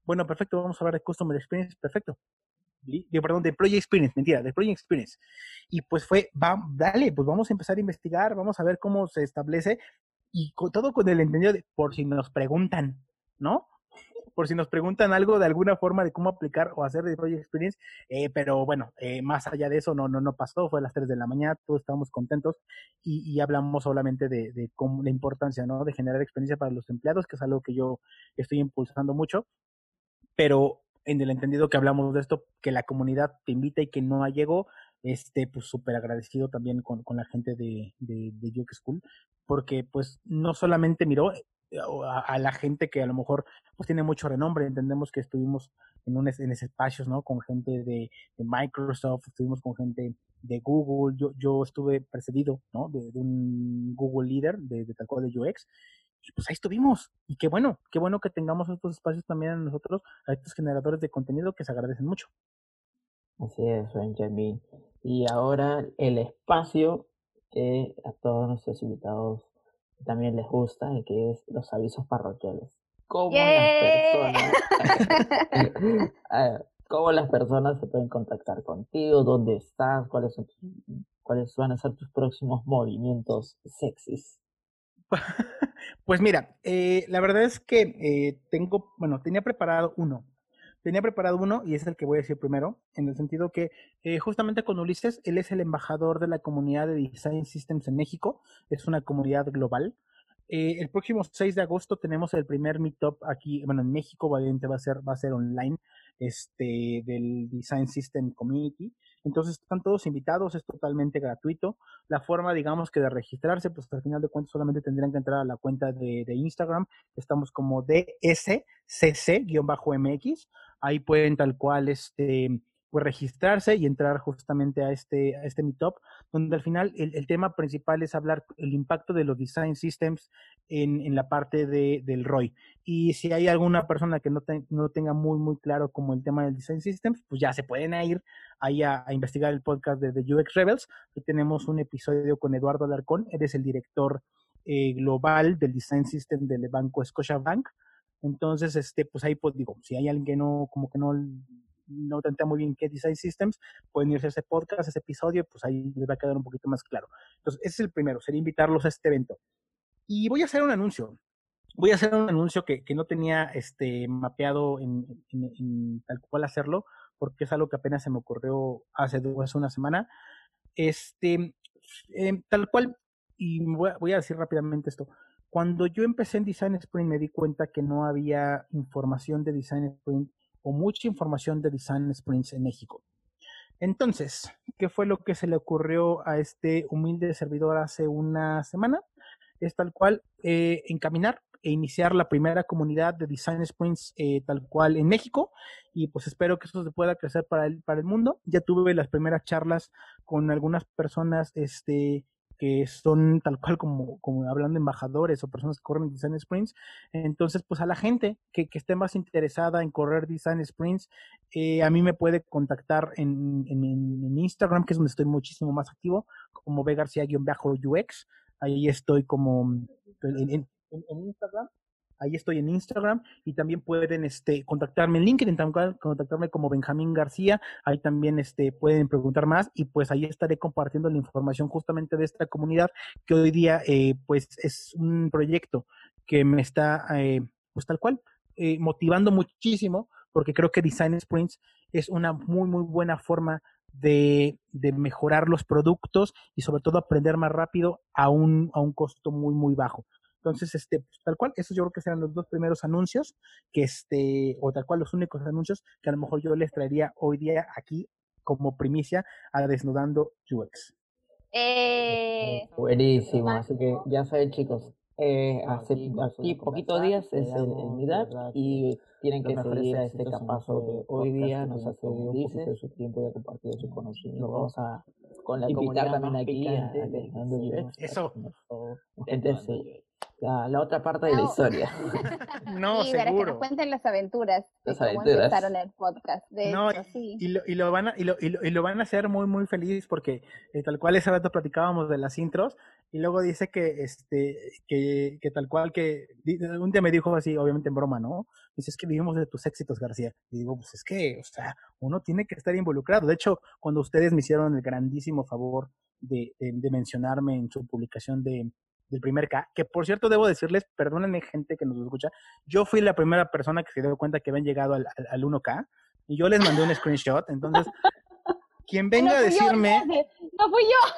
bueno, perfecto, vamos a hablar de Customer Experience, perfecto. De, perdón, de Project Experience, mentira, de Project Experience. Y pues fue, dale, pues vamos a empezar a investigar, vamos a ver cómo se establece y todo con el entendido de por si nos preguntan, ¿no? por si nos preguntan algo de alguna forma de cómo aplicar o hacer de Project Experience, eh, pero bueno, eh, más allá de eso no, no, no pasó, fue a las 3 de la mañana, todos estábamos contentos y, hablamos solamente de, de la importancia, ¿no? De generar experiencia para los empleados, que es algo que yo estoy impulsando mucho, pero en el entendido que hablamos de esto, que la comunidad te invita y que no llegó, este, pues súper agradecido también con, con, la gente de, de, de School, porque pues no solamente miró, a, la gente que a lo mejor pues tiene mucho renombre. Entendemos que estuvimos en, un, en espacios, ¿no? Con gente de, Microsoft, estuvimos con gente de Google. Yo, yo estuve precedido, ¿no? De, un Google líder de, tal cual de UX. Y pues ahí estuvimos. Y qué bueno, qué bueno que tengamos estos espacios también a nosotros, a estos generadores de contenido que se agradecen mucho. Así es, Benjamin. Y ahora el espacio que a todos nuestros invitados también les gusta, que es los avisos parroquiales. ¿Cómo las personas, cómo las personas se pueden contactar contigo? ¿Dónde estás? ¿Cuáles, son cuáles van a ser tus próximos movimientos sexys? Pues mira, eh, la verdad es que eh, tengo, bueno, tenía preparado uno, tenía preparado uno y es el que voy a decir primero, en el sentido que eh, justamente con Ulises, él es el embajador de la comunidad de Design Systems en México, es una comunidad global. Eh, el próximo 6 de agosto tenemos el primer meetup aquí, bueno, en México, obviamente va a ser, va a ser online, este, del Design System Community. Entonces están todos invitados, es totalmente gratuito. La forma, digamos que de registrarse, pues al final de cuentas solamente tendrían que entrar a la cuenta de, de Instagram. Estamos como DSCC-MX. Ahí pueden tal cual este pues registrarse y entrar justamente a este, a este meetup, donde al final el, tema principal es hablar el impacto de los design systems en, en la parte de, del ROI. Y si hay alguna persona que no, no tenga muy, muy claro como el tema del design systems, pues ya se pueden ir ahí a, investigar el podcast de, The UX Rebels. Aquí tenemos un episodio con Eduardo Alarcón, eres el director eh, global del design system del banco Scotiabank. Entonces, este, pues ahí pues digo, si hay alguien que no, como que no no entendía muy bien qué Design Systems, pueden irse a ese podcast, a ese episodio, pues ahí les va a quedar un poquito más claro. Entonces, ese es el primero, sería invitarlos a este evento. Y voy a hacer un anuncio. Voy a hacer un anuncio que, que no tenía este, mapeado en, tal cual hacerlo, porque es algo que apenas se me ocurrió hace, hace una semana. Este, em, tal cual, y voy a, voy a decir rápidamente esto. Cuando yo empecé en Design Sprint me di cuenta que no había información de Design Sprint o mucha información de Design Sprints en México. Entonces, ¿qué fue lo que se le ocurrió a este humilde servidor hace una semana? Es tal cual eh, encaminar e iniciar la primera comunidad de Design Sprints eh, tal cual en México y pues espero que eso se pueda crecer para el, para el mundo. Ya tuve las primeras charlas con algunas personas este, que son tal cual como, como hablando embajadores o personas que corren design sprints. Entonces, pues a la gente que, que esté más interesada en correr design sprints, eh, a mí me puede contactar en, en, en, Instagram, que es donde estoy muchísimo más activo, como B García-UX. Ahí estoy como en, en Instagram Ahí estoy en Instagram y también pueden este, contactarme en LinkedIn, contactarme como Benjamín García. Ahí también este, pueden preguntar más y pues ahí estaré compartiendo la información justamente de esta comunidad que hoy día eh, pues es un proyecto que me está eh, pues tal cual eh, motivando muchísimo porque creo que Design Sprints es una muy muy buena forma de, de, mejorar los productos y sobre todo aprender más rápido a un, a un costo muy muy bajo. Entonces, este, pues, tal cual, esos yo creo que serán los dos primeros anuncios, que este, o tal cual los únicos anuncios que a lo mejor yo les traería hoy día aquí como primicia a Desnudando UX. Eh, Buenísimo, así que ya saben chicos, eh, hace aquí poquitos días es el, el y tienen que seguir a este capazo que hoy día nos hace dice de su tiempo de compartir su conocimiento. Vamos a con la invitar también aquí a, a, Eso. Entonces, la, la otra parte de la historia. no, sí, seguro. que nos cuenten las aventuras las cómo aventuras. empezaron el podcast. De no, hecho, sí. y, lo, y, lo van a, y, lo, y, lo, van a hacer muy, muy feliz porque eh, tal cual ese rato platicábamos de las intros. y luego dice que, este, que, que tal cual que, un día me dijo así, obviamente en broma, ¿no? Dice, es que vivimos de tus éxitos, García. Y digo, pues es que, o sea, uno tiene que estar involucrado. De hecho, cuando ustedes me hicieron el grandísimo favor de, de, mencionarme en su publicación de, del primer K, que por cierto debo decirles, perdónenme gente que nos escucha, yo fui la primera persona que se dio cuenta que habían llegado al, al, 1K y yo les mandé un screenshot, entonces, quien venga a decirme... no fui yo.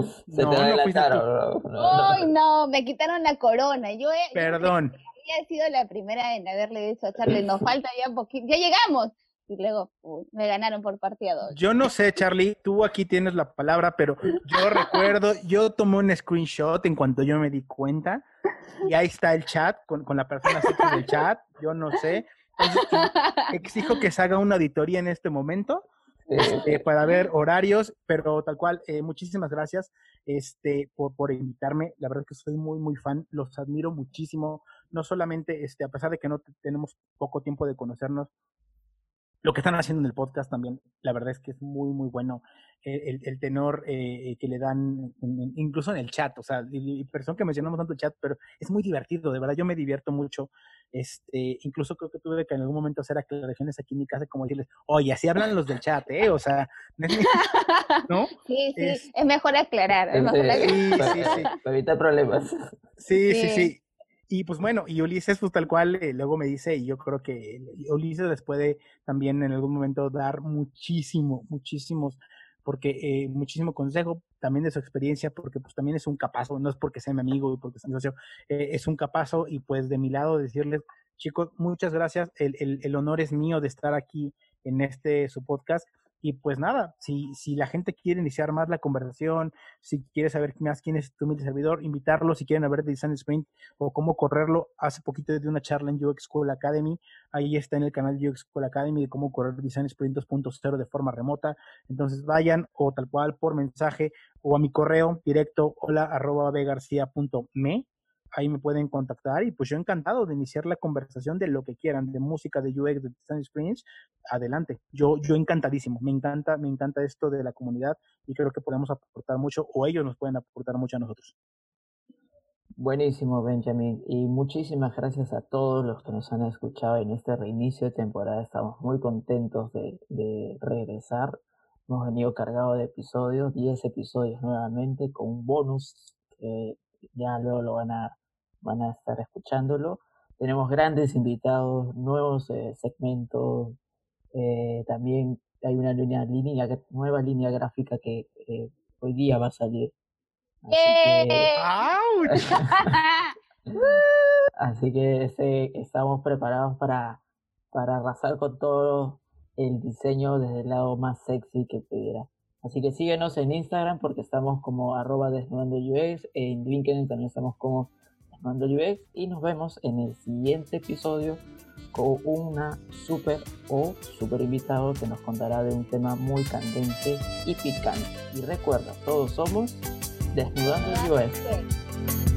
Se no, te adelantaron. No, Ay, no, me quitaron la corona. Yo he, Perdón. había sido la primera en haberle dicho a Charlie, nos falta ya poquito, ya llegamos. Y luego me ganaron por partida dos. Yo no sé, Charlie, tú aquí tienes la palabra, pero yo recuerdo, yo tomé un screenshot en cuanto yo me di cuenta, y ahí está el chat con, con la persona del chat, yo no sé. exijo que se haga una auditoría en este momento este, para ver horarios, pero tal cual, eh, muchísimas gracias este, por, por invitarme. La verdad es que soy muy, muy fan, los admiro muchísimo, no solamente, este, a pesar de que no tenemos poco tiempo de conocernos, lo que están haciendo en el podcast también, la verdad es que es muy, muy bueno el, el tenor eh, que le dan, incluso en el chat, o sea, y, persona que mencionamos tanto el chat, pero es muy divertido, de verdad, yo me divierto mucho, este, incluso creo que tuve que en algún momento hacer aclaraciones aquí en mi casa, como decirles, oye, así hablan los del chat, ¿eh? O sea, ¿no? Sí, sí, es, mejor aclarar, es mejor aclarar. Sí, sí, sí. Para evitar problemas. Sí, sí, sí. Y pues bueno, y Ulises, pues tal cual, eh, luego me dice, y yo creo que Ulises les puede también en algún momento dar muchísimo, muchísimos, porque eh, muchísimo consejo también de su experiencia, porque pues también es un capazo, no es porque sea mi amigo, porque sea mi socio, eh, es un capazo, y pues de mi lado decirles, chicos, muchas gracias, el, el honor es mío de estar aquí en este su podcast, y pues nada, si, si la gente quiere iniciar más la conversación, si quiere saber más quién es tu humilde servidor, invitarlo, si quieren ver Design Sprint o cómo correrlo, hace poquito de una charla en UX School Academy, ahí está en el canal de UX School Academy de cómo correr Design Sprint 2.0 de forma remota, entonces vayan o tal cual por mensaje o a mi correo directo hola arroba me ahí me pueden contactar y pues yo encantado de iniciar la conversación de lo que quieran, de música, de UX, de design experience, adelante. Yo, yo encantadísimo, me encanta, me encanta esto de la comunidad y creo que podemos aportar mucho o ellos nos pueden aportar mucho a nosotros. Buenísimo, Benjamin. Y muchísimas gracias a todos los que nos han escuchado en este reinicio de temporada. Estamos muy contentos de, de regresar. Hemos venido cargados de episodios, 10 episodios nuevamente, con un bonus que ya luego lo van a van a estar escuchándolo. Tenemos grandes invitados, nuevos eh, segmentos, eh, también hay una línea, línea, nueva línea gráfica que eh, hoy día va a salir. Así que, este, estamos preparados para, para arrasar con todo el diseño desde el lado más sexy que pudiera. Así que síguenos en Instagram porque estamos como arroba desnudando UX, en LinkedIn también estamos como Mando UX y nos vemos en el siguiente episodio con una super o super invitado que nos contará de un tema muy candente y picante. Y recuerda, todos somos Desnudando UX.